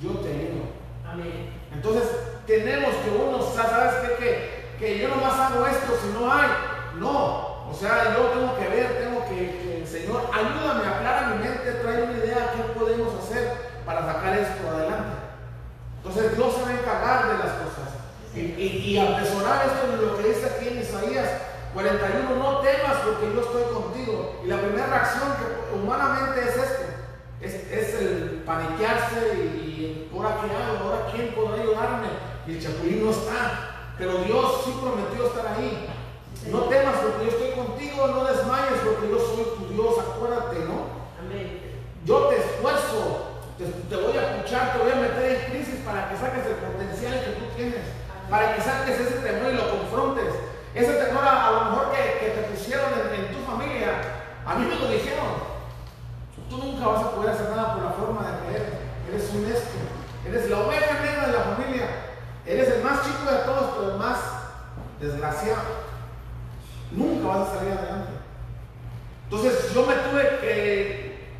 yo te ayudo. Amén. Entonces, tenemos que uno, ¿sabes qué? Que, que yo nomás hago esto si no hay. No, o sea, yo tengo que ver, tengo que, que, Señor, ayúdame, aclara mi mente, trae una idea, ¿qué podemos hacer para sacar esto adelante? Entonces Dios se va a encargar de las cosas. Y, y, y atesorar esto de lo que dice aquí en Isaías 41, no temas porque yo estoy contigo. Y la primera reacción que humanamente es esto, es, es el paniquearse y, ahora qué hago, ahora quién podrá ayudarme. Y el chapulín no está, pero Dios sí prometió estar ahí. No temas porque yo estoy contigo, no desmayes porque yo soy tu Dios, acuérdate, ¿no? Amén. Yo te esfuerzo, te, te, voy a escuchar, te voy a meter en crisis para que saques el potencial que tú tienes, para que saques ese temor y lo confrontes. Ese temor a, a lo mejor que, que te pusieron en, en, tu familia, a mí me lo dijeron. Tú nunca vas a poder hacer nada por la forma de que eres. Eres un esto. Eres la oveja negra de la familia. Eres el más chico de todos, pero el más desgraciado. Nunca vas a salir adelante. Entonces yo me tuve que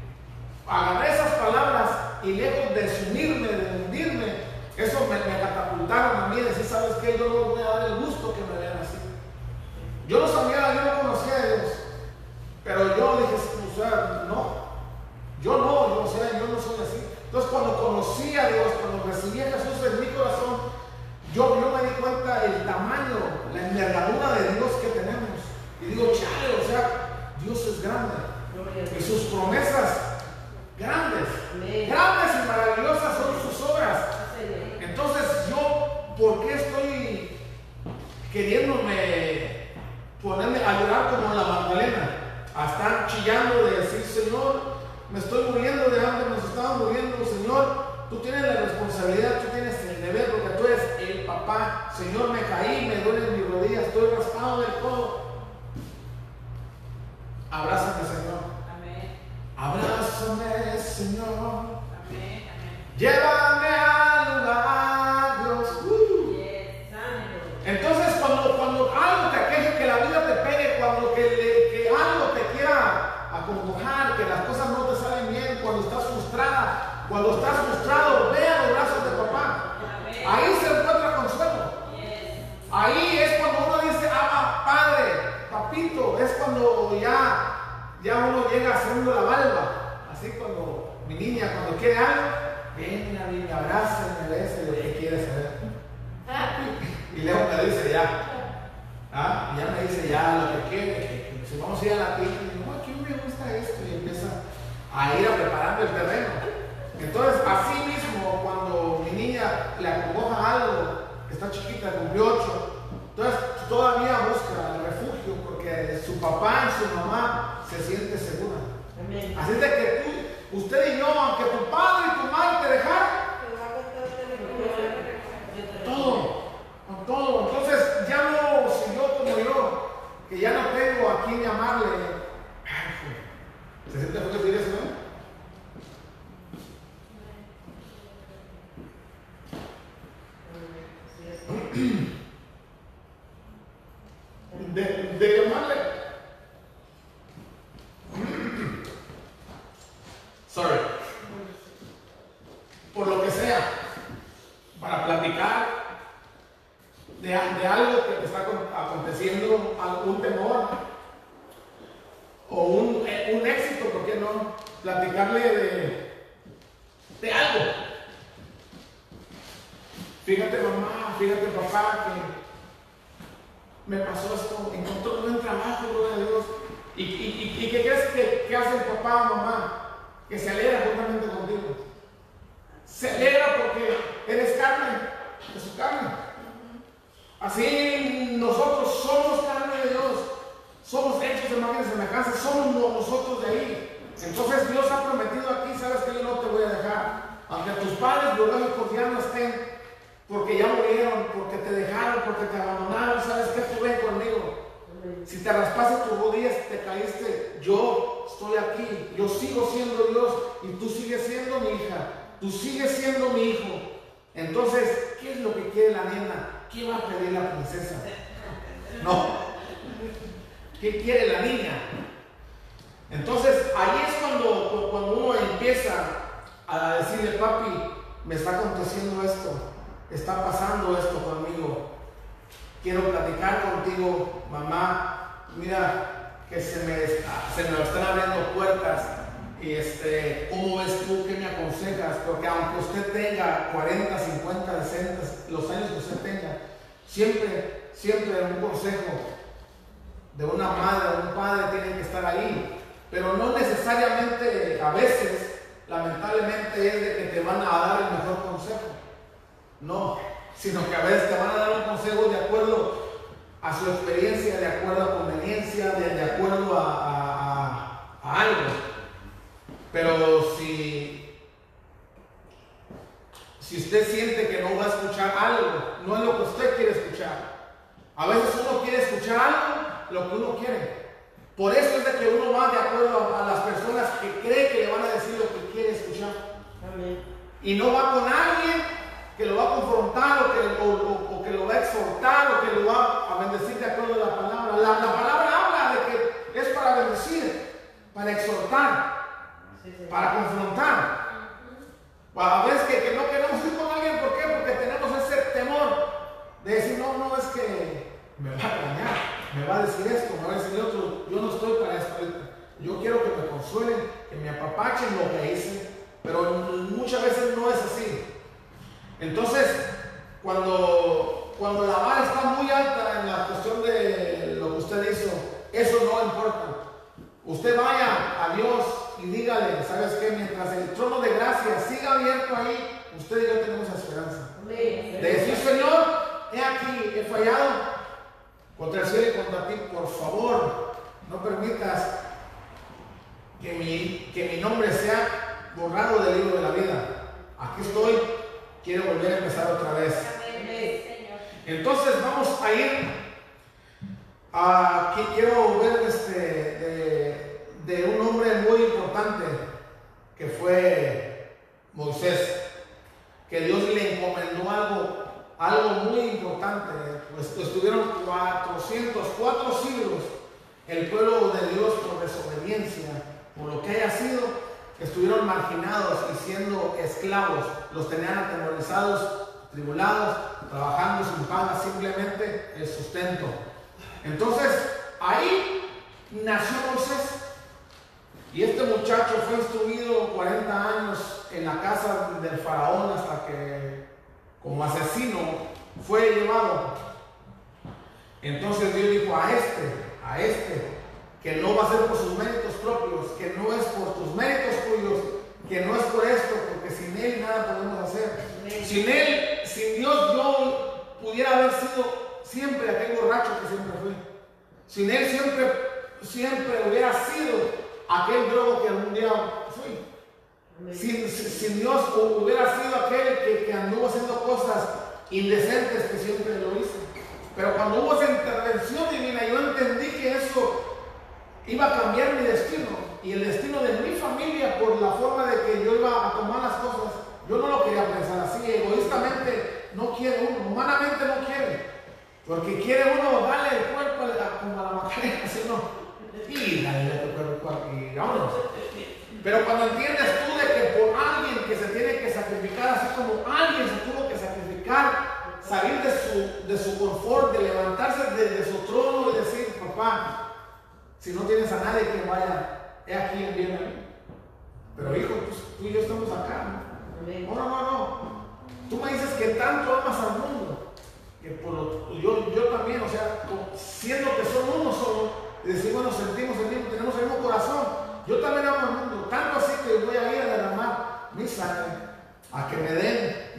agarrar esas palabras y lejos de sumirme, de hundirme, eso me, catapultaron a mí, decir, ¿sabes qué? Yo no voy a dar el gusto que me vean así. Yo no sabía, yo no conocía a Dios, pero yo dije, o sea, no, yo no, yo, yo no soy así. Entonces cuando conocí a Dios, cuando recibí a Jesús en mi corazón, yo, yo me di cuenta del tamaño, la envergadura de Dios que tenemos. Y digo, chale, o sea, Dios es grande. Y sus promesas grandes, grandes y maravillosas son sus obras. Entonces yo, ¿por qué estoy queriéndome ponerme a llorar como la Magdalena? A estar chillando de decir, Señor, me estoy muriendo de hambre, nos estamos muriendo, Señor, tú tienes la responsabilidad, tú tienes el deber, porque papá. Señor, me caí, me duelen mis rodillas, estoy raspado del codo. Abrázame, Señor. Amén. Abrázame, Señor. Amén. Llévame al lugar, Dios. Uh. Yes. Entonces, cuando, cuando algo te aqueje, que la vida te pegue, cuando que, le, que algo te quiera acongojar, que las cosas no te salen bien, cuando estás frustrada, cuando estás frustrado, ya, uno llega haciendo la balba. Así cuando mi niña, cuando quiere algo, ven a mí, me abraza, me besa lo que quiere saber. Y Leo me dice ya. ¿Ah? Y ya me dice ya lo que quiere, que, que si vamos a ir a la tienda, y digo, aquí me gusta esto, y empieza a ir a preparando el terreno. Entonces, así mismo, cuando mi niña le acongoja algo, está chiquita, cumplió ocho, entonces todavía busca el refugio porque su papá y su mamá se sienten seguras. Así de que tú, usted y yo, aunque tu padre y tu madre te dejaron, todo, con todo.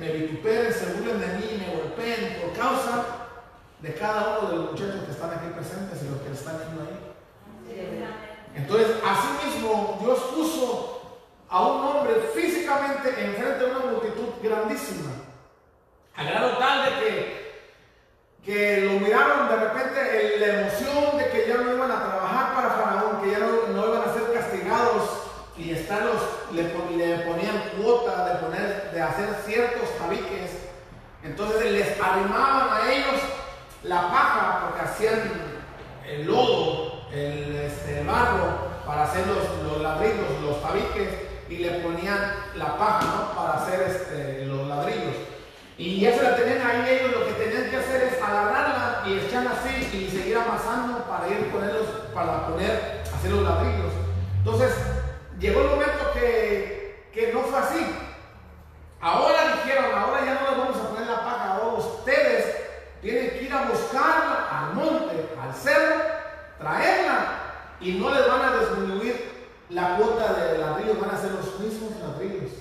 me vituperen, se burlen de mí, me golpeen por causa de cada uno de los muchachos que están aquí presentes y los que están yendo ahí. Entonces, así mismo Dios puso a un hombre físicamente enfrente de una multitud grandísima, al grado tal de que, que lo miraron de repente en la emoción de que ya no iban a trabajar para Faraón, que ya no, no iban y estar le, le, ponían cuota de, poner, de hacer ciertos tabiques. Entonces les arrimaban a ellos la paja porque hacían el lodo, el, este, barro para hacer los, los ladrillos, los tabiques y le ponían la paja para hacer este, los ladrillos. Y se la tenían ahí, ellos lo que tenían que hacer es agarrarla y echarla así y seguir amasando para ir ponerlos, para poner, hacer los ladrillos. Entonces, llegó el momento que, que no fue así. Ahora dijeron, ahora ya no le vamos a poner la paja, ahora ustedes tienen que ir a buscarla al monte, al cerro, traerla y no les van a disminuir la cuota de ladrillos van a ser los mismos ladrillos.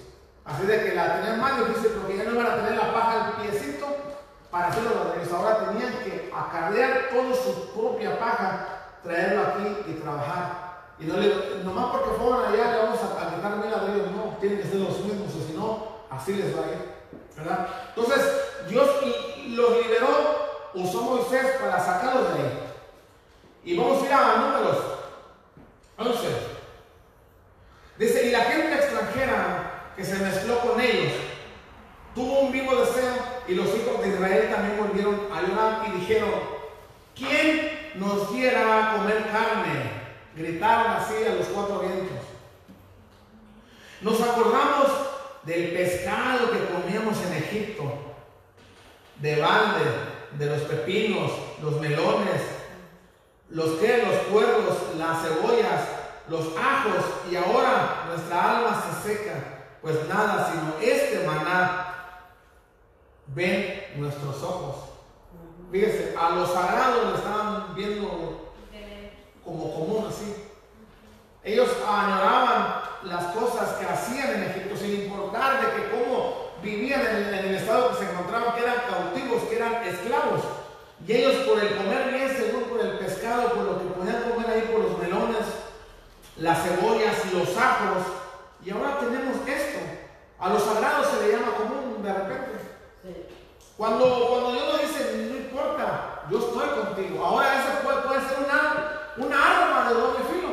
Así de que la tenían más difícil porque ya no iban a tener la paja al piecito para hacer los ladrillos. Ahora tenían que acarrear toda su propia paja, traerlo aquí y trabajar. Y no le, nomás porque fueron allá le vamos a quitar mil ladrillos, no, tienen que ser los mismos, o si no, así les va a ir. ¿verdad? Entonces, Dios los liberó, usó Moisés para sacarlos de ahí. Y vamos a ir a números 11. Dice, y la gente extranjera que se mezcló con ellos tuvo un vivo deseo y los hijos de Israel también volvieron a llorar y dijeron, ¿quién nos diera a comer carne? Gritaron así a los cuatro vientos. Nos acordamos del pescado que comíamos en Egipto, de balde, de los pepinos, los melones, los que, los puerros, las cebollas, los ajos y ahora nuestra alma se seca, pues nada sino este maná ven nuestros ojos. Fíjese, a los sagrados le estaban viendo como común así. Ellos añoraban las cosas que hacían en Egipto sin importar de que cómo vivían en, en el estado que se encontraban, que eran cautivos, que eran esclavos. Y ellos por el comer bien, según por el pescado, por lo que podían comer ahí, por los melones, las cebollas y los ajos. Y ahora tenemos esto. A los sagrados se le llama común de repente. Cuando, cuando Dios nos dice, no importa, yo estoy contigo. Ahora eso puede, puede ser una, una arma de doble filo.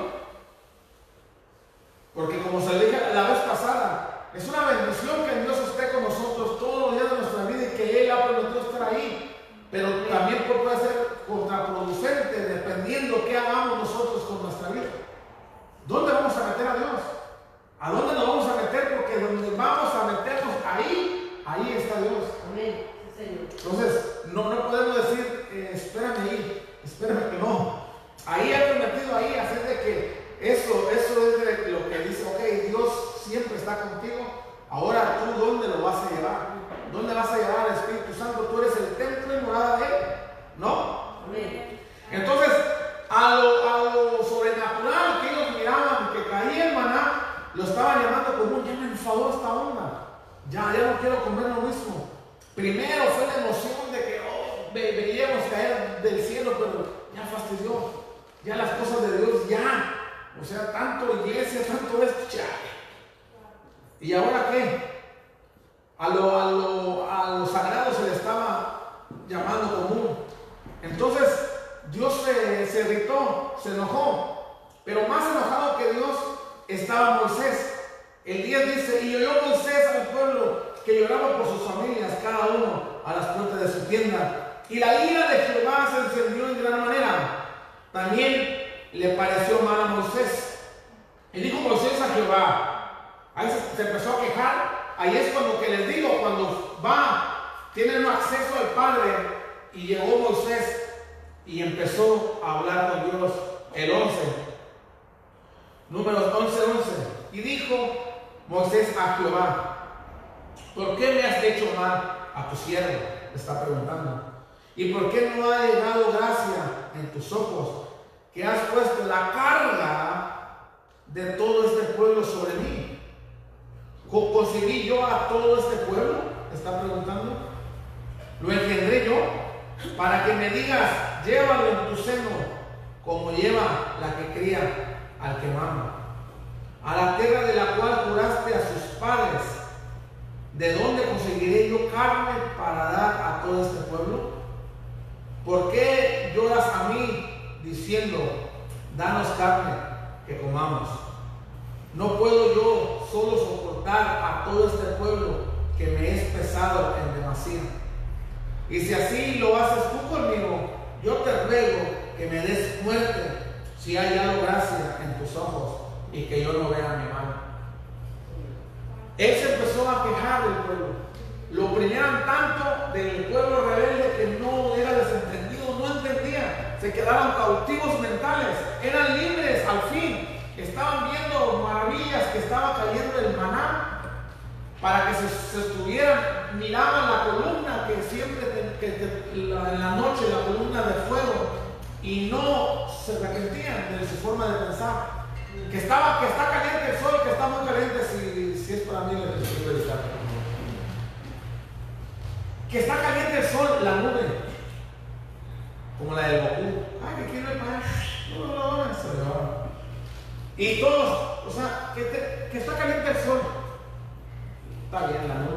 Porque como se dije la vez pasada, es una bendición que Dios esté con nosotros todos los días de nuestra vida y que Él ha permitido estar ahí. Pero también puede ser contraproducente dependiendo qué hagamos nosotros con nuestra vida. ¿Dónde vamos a meter a Dios? ¿A dónde nos vamos a meter? Porque 大连兰州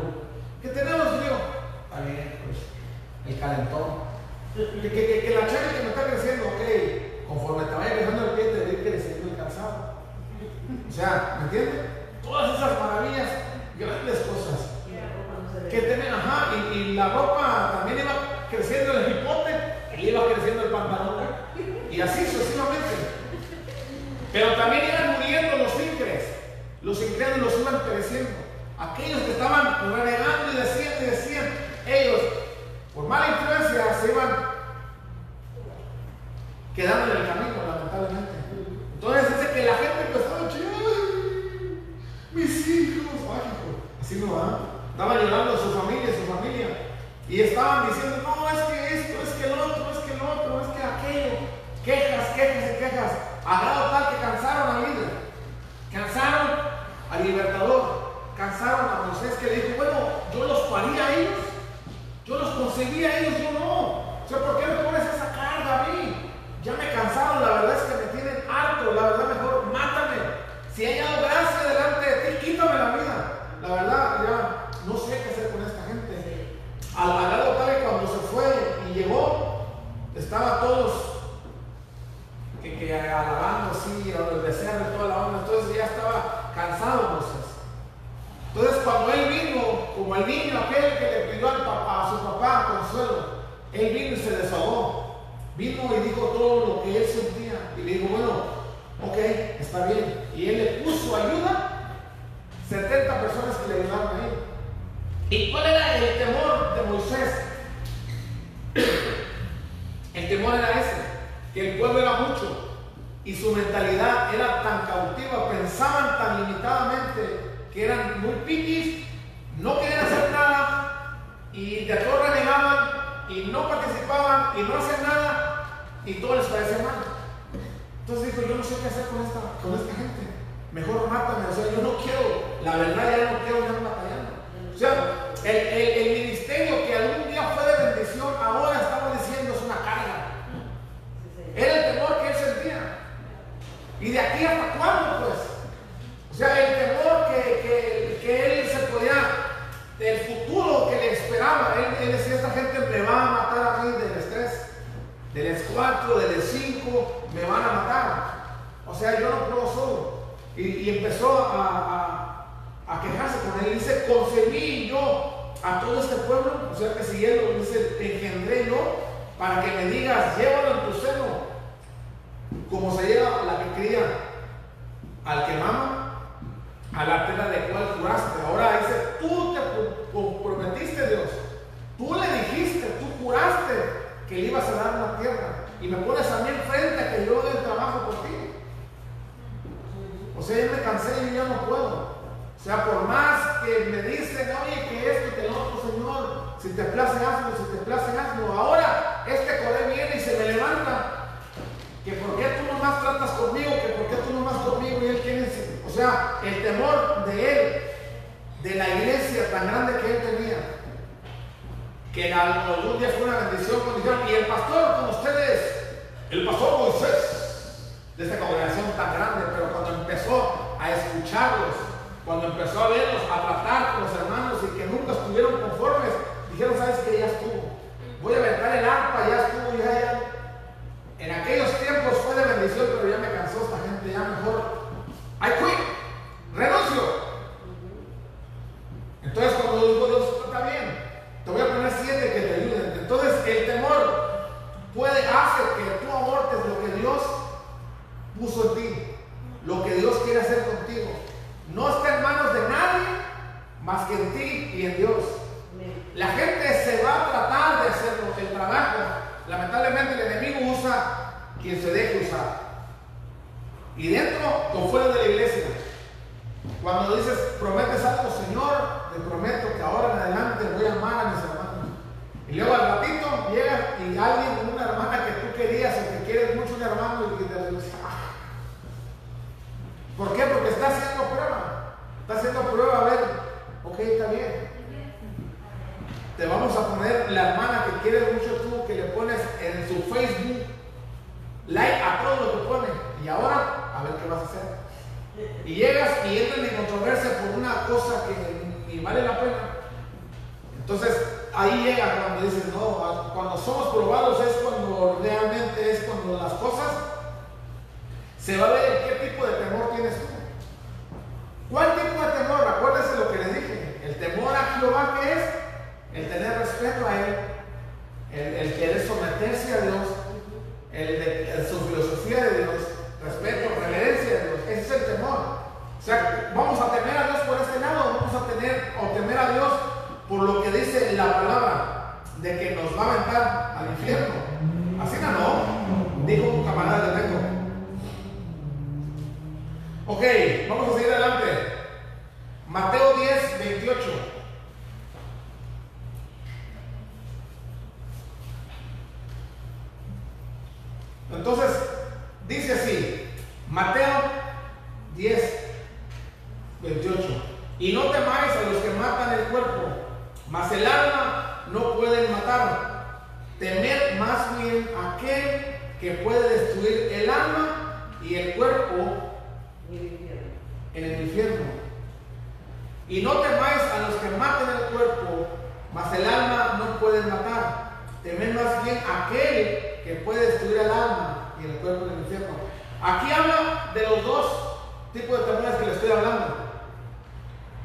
O sea, yo me cansé y yo ya no puedo. O sea, por más que me dicen, oye, que esto y que lo otro, Señor, si te place hazlo, si te place hazlo. Ahora, este Coré viene y se me levanta. Que por qué tú nomás tratas conmigo, que por qué tú nomás conmigo y él tiene, o sea, el temor de él, de la iglesia tan grande que él tenía, que algún día fue una bendición cuando y el pastor con ustedes, el pastor Moisés, de esta congregación tan grande, pero cuando empezó a escucharlos, cuando empezó a verlos, a tratar con los hermanos y que nunca estuvieron conformes, dijeron, ¿sabes qué? Ya estuvo. Voy a aventar el arpa, ya estuvo el cuerpo infierno. Aquí habla de los dos tipos de temores que le estoy hablando.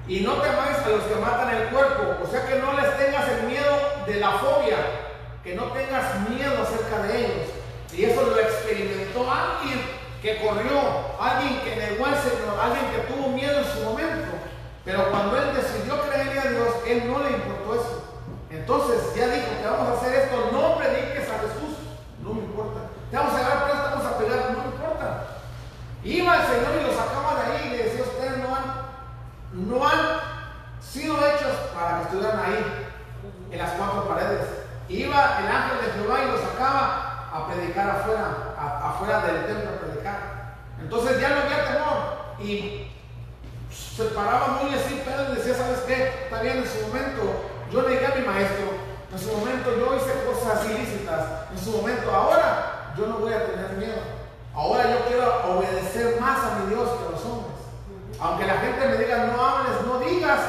Y no temáis a los que matan el cuerpo, o sea que no les tengas el miedo de la fobia, que no tengas miedo acerca de ellos. Y eso lo experimentó alguien que corrió, alguien que negó al Señor, alguien que tuvo miedo en su momento. Pero cuando él decidió creerle a Dios, él no le importó eso. Entonces ya dijo que vamos a hacer esto, no prediques a Jesús, no me importa. Vamos a dar vamos a pegar, no importa. Iba el Señor y lo sacaba de ahí y le decía, ustedes no han, no han sido hechos para que estuvieran ahí, en las cuatro paredes. Iba el ángel de Jehová y lo sacaba a predicar afuera, afuera del templo a predicar. Entonces ya no había temor. Y se paraba muy así, pero decía, ¿sabes qué? Está bien en su momento. Yo le dije a mi maestro, en su momento yo hice cosas ilícitas. En su momento, ahora yo no voy a tener miedo. Ahora yo quiero obedecer más a mi Dios que a los hombres. Aunque la gente me diga, no hables, no digas,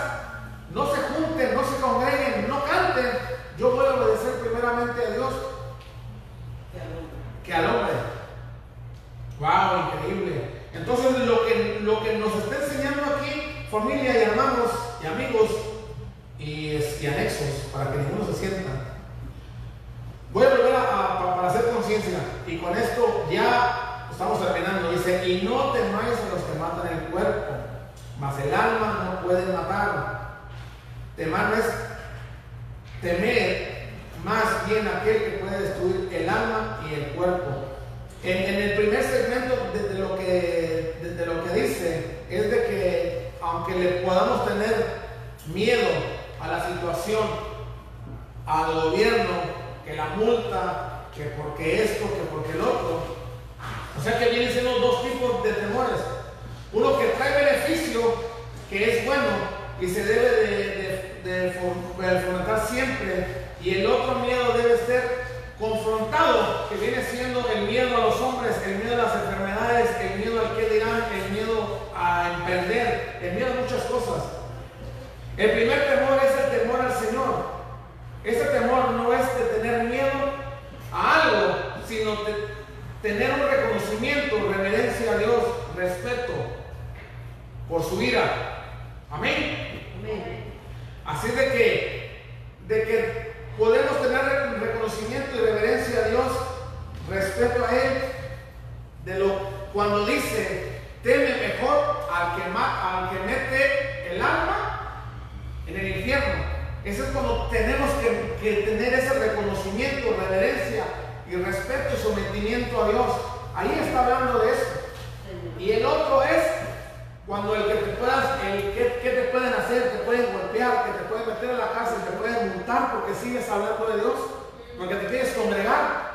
no se junten, no se congreguen, no canten, yo voy a obedecer primeramente a Dios que al hombre. ¡Wow! Increíble. Entonces lo que, lo que nos está enseñando aquí, familia y hermanos y amigos, y, anexos para que ninguno se sienta. Voy a volver a, para hacer conciencia y con esto ya estamos terminando. Dice, y no temáis a los que matan el cuerpo, mas el alma no puede matar. Temar es temer más bien aquel que puede destruir el alma y el cuerpo. En, el primer segmento de, lo que, de lo que dice es de que aunque le podamos tener miedo a la situación, al gobierno, que la multa, que porque esto, que porque el otro. O sea que vienen siendo dos tipos de temores. Uno que trae beneficio, que es bueno y se debe de, de, de, siempre. Y el otro miedo debe ser confrontado, que viene siendo el miedo a los hombres, el miedo a las enfermedades, el miedo al que dirán, el miedo a perder, el miedo a muchas cosas. El primer temor es el temor al Señor. Este temor no sino tener un reconocimiento, reverencia a Dios, respeto por su ira. Amén. Amén. Así de que, de que podemos tener reconocimiento y reverencia a Dios, respeto a Él, de lo cuando dice, teme mejor al que, al que mete el alma en el infierno. Eso es cuando tenemos que tener ese reconocimiento, reverencia y respeto y sometimiento a Dios. Ahí está hablando de eso. Y el otro es cuando el que te puedas, el que, te pueden hacer, te pueden golpear, que te pueden meter en la cárcel, te pueden multar porque sigues hablando de Dios, porque te quieres congregar.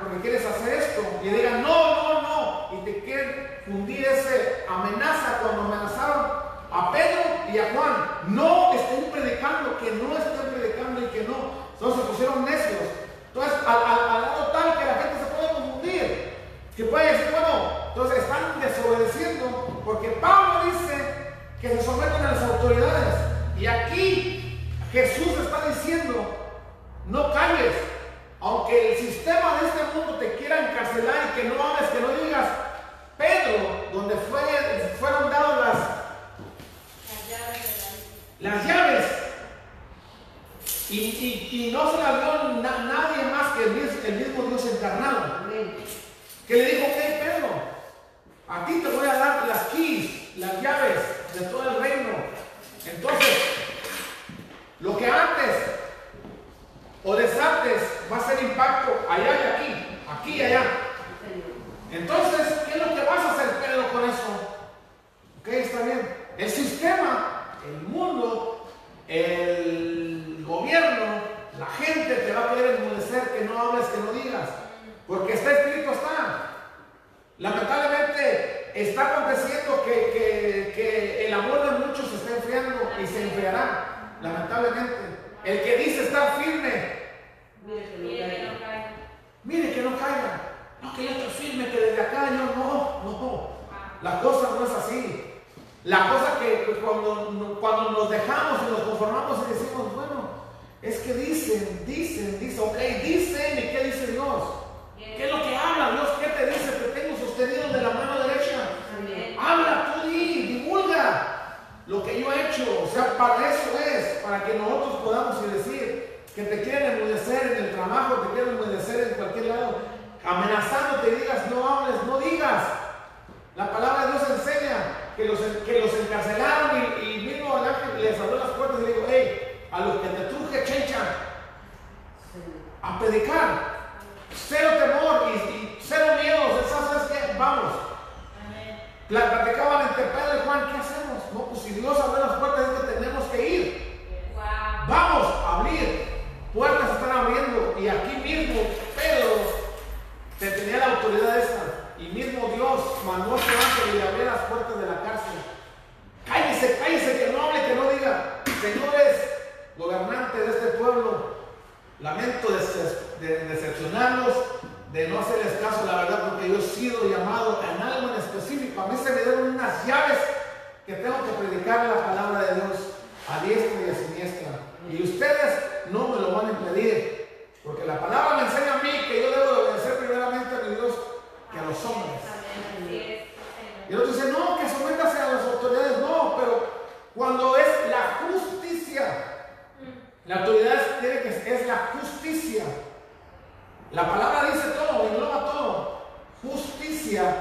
La palabra dice todo, engloba todo. Justicia.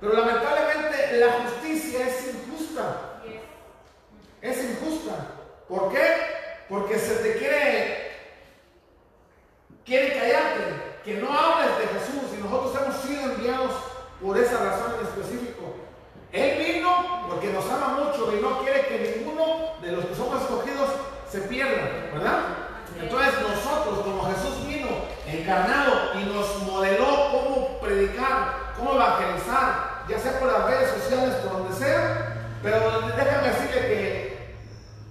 Pero lamentablemente la justicia es injusta. Es injusta. ¿Por qué? Porque se te quiere, quiere callarte. Que no hables de Jesús y nosotros hemos sido enviados por esa razón en específico. Él vino porque nos ama mucho y no quiere que ninguno de los que somos escogidos se pierda, ¿verdad? Entonces nosotros como Jesús encarnado y nos modeló cómo predicar, cómo evangelizar, ya sea por las redes sociales, por donde sea, pero déjame decirle que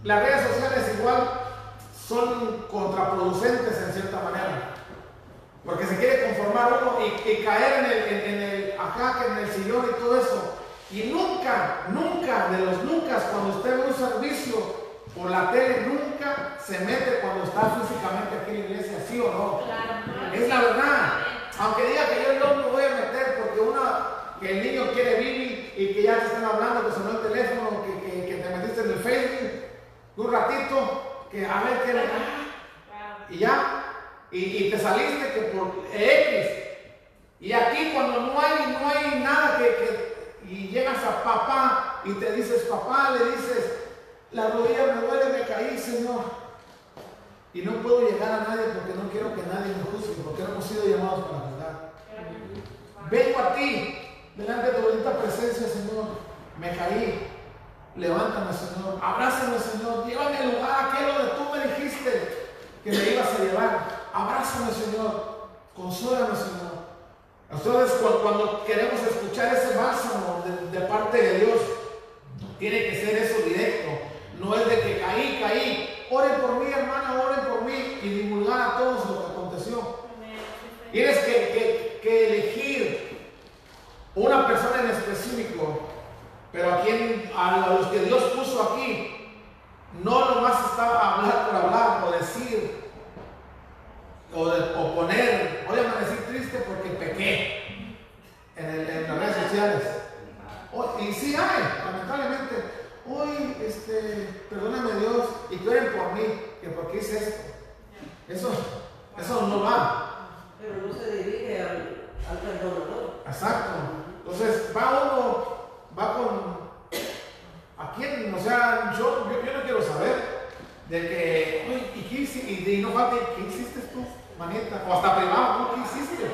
las redes sociales igual son contraproducentes en cierta manera. Porque se quiere conformar uno y, caer en el, en, en el en el sillón y todo eso. Y nunca, nunca, de los nunca, cuando usted ve un servicio por la tele nunca se mete cuando está físicamente aquí en la iglesia, ¿sí o no? Es la verdad. Aunque diga que yo no me voy a meter porque una, que el niño quiere vivir y que ya te están hablando, que sonó el teléfono, que, que, te metiste en el Facebook, un ratito, que a ver qué le Y ya, y, y, te saliste que por X. Y aquí cuando no hay, no hay nada que, que, y llegas a papá y te dices, papá, le dices, la rodilla me duele, me caí, Señor. Y no puedo llegar a nadie porque no quiero que nadie me juzgue, porque no hemos sido llamados para juzgar. Vengo a ti, delante de tu bonita presencia, Señor. Me caí. Levántame, Señor. Abrázame, Señor. Llévame al lugar aquel donde tú me dijiste que me ibas a llevar. Abrázame, Señor. Consólame, Señor. Entonces, cuando queremos escuchar ese bálsamo de parte de Dios, tiene que ser eso directo. No es de que caí, caí. Oren por mí, hermana, oren por mí y divulgar a todos lo que aconteció. Tienes que, que, elegir una persona en específico, pero a quien, a los que Dios puso aquí, no nomás estaba hablar por hablar o decir o, o poner, voy a decir triste porque pequé en, las redes sociales. y sí hay, lamentablemente hoy, este, perdóname Dios, y que oren por mí, que por qué hice esto. Eso, eso no va. Pero no se dirige al, al perdonador. Exacto. Entonces, va uno, va con. ¿A quién? O sea, yo, yo, no quiero saber de que, uy, ¿y qué hiciste? Y, no ¿qué hiciste tú, manita? O hasta privado, ¿no? ¿Qué hiciste?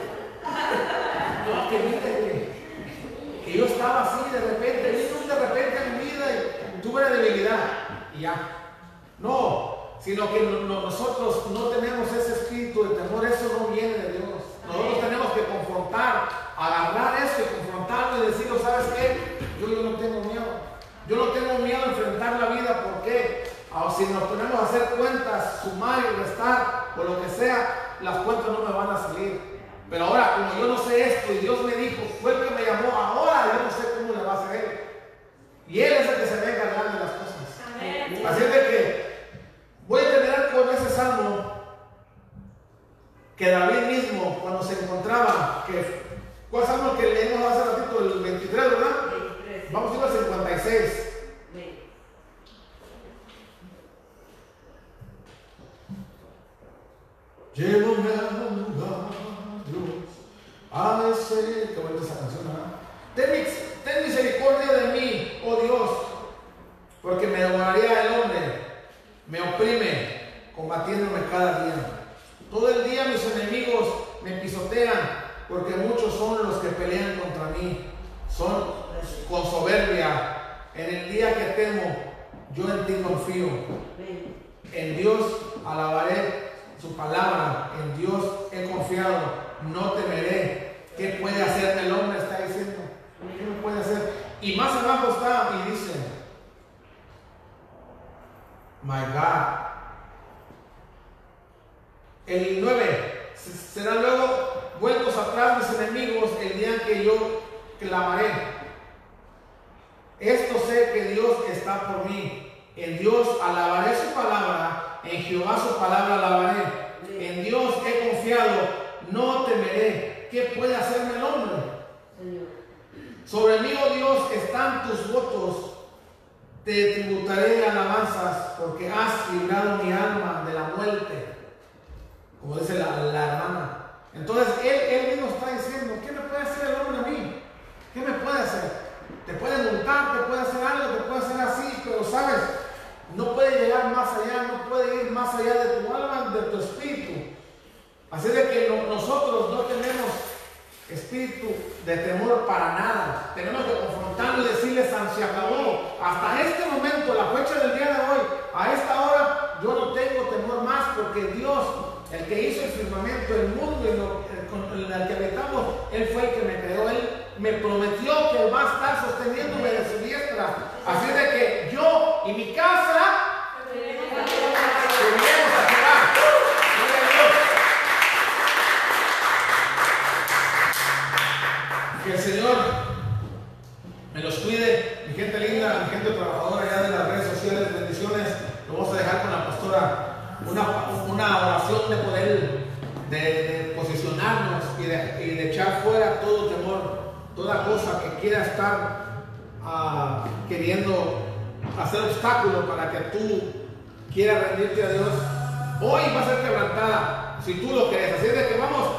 No, que, que, que yo estaba así de repente, de repente tuve la debilidad y ya. No, sino que nosotros no tenemos ese espíritu de temor, eso no viene de Dios. Nosotros tenemos que confrontar, agarrar esto y confrontarlo y decirlo, ¿sabes qué? Yo, yo no tengo miedo. Yo no tengo miedo a enfrentar la vida, ¿por qué? Ah, si nos ponemos a hacer cuentas, sumar y restar, o lo que sea, las cuentas no me van a salir. Pero ahora, como yo no sé esto y Dios me dijo, fue el que me llamó, ahora yo no sé cómo le va a hacer. Y Él es el que se ve encargar de las cosas. Así es de que voy a terminar con ese salmo que David mismo, cuando se encontraba, que ¿cuál salmo que leímos hace ratito? El 23, ¿verdad? Vamos a ir al 56. Llévame a lugar, Dios, a ese, qué bonita esa canción, ¿verdad? ten misericordia de mí, oh Dios, porque me devoraría el hombre, me oprime, combatiéndome cada día. Todo el día mis enemigos me pisotean, porque muchos son los que pelean contra mí. Son con soberbia. En el día que temo, yo en ti confío. En Dios alabaré su palabra. En Dios he confiado. No temeré. ¿Qué puede hacer el hombre? Está diciendo. ¿Qué puede hacer? Y más abajo está y dice, My God. El 9. Serán luego vueltos atrás mis enemigos el día que yo clamaré. Esto sé que Dios está por mí. En Dios alabaré su palabra. En Jehová su palabra alabaré. En Dios he confiado. No temeré. ¿Qué puede hacerme el hombre? Sobre mí, oh Dios, están tus votos. Te tributaré alabanzas porque has librado mi alma de la muerte. Como dice la, hermana. Entonces él, él mismo está diciendo, ¿qué me puede hacer el hombre a mí? ¿Qué me puede hacer? Te puede multar, te puede hacer algo, te puede hacer así, pero sabes, no puede llegar más allá, no puede ir más allá de tu alma, de tu espíritu. Así de que nosotros no tenemos espíritu de temor para nada. Tenemos que confrontarlo y decirle, San, se acabó. Hasta este momento, la fecha del día de hoy, a esta hora, yo no tengo temor más porque Dios, el que hizo el firmamento, el mundo lo, con el que habitamos, Él fue el que me creó. Él me prometió que Él va a estar sosteniéndome de su diestra. Así de que yo y mi casa Que el Señor me los cuide, mi gente linda, mi gente trabajadora allá de las redes sociales, bendiciones. lo vamos a dejar con la pastora una, una oración de poder de, posicionarnos y de, de, echar fuera todo temor, toda cosa que quiera estar uh, queriendo hacer obstáculos para que tú quieras rendirte a Dios. Hoy va a ser quebrantada si tú lo quieres. Así de que vamos,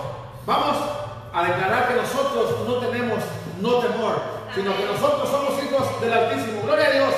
vamos a declarar que nosotros no tenemos no temor, sino que nosotros somos hijos del Altísimo. Gloria a Dios.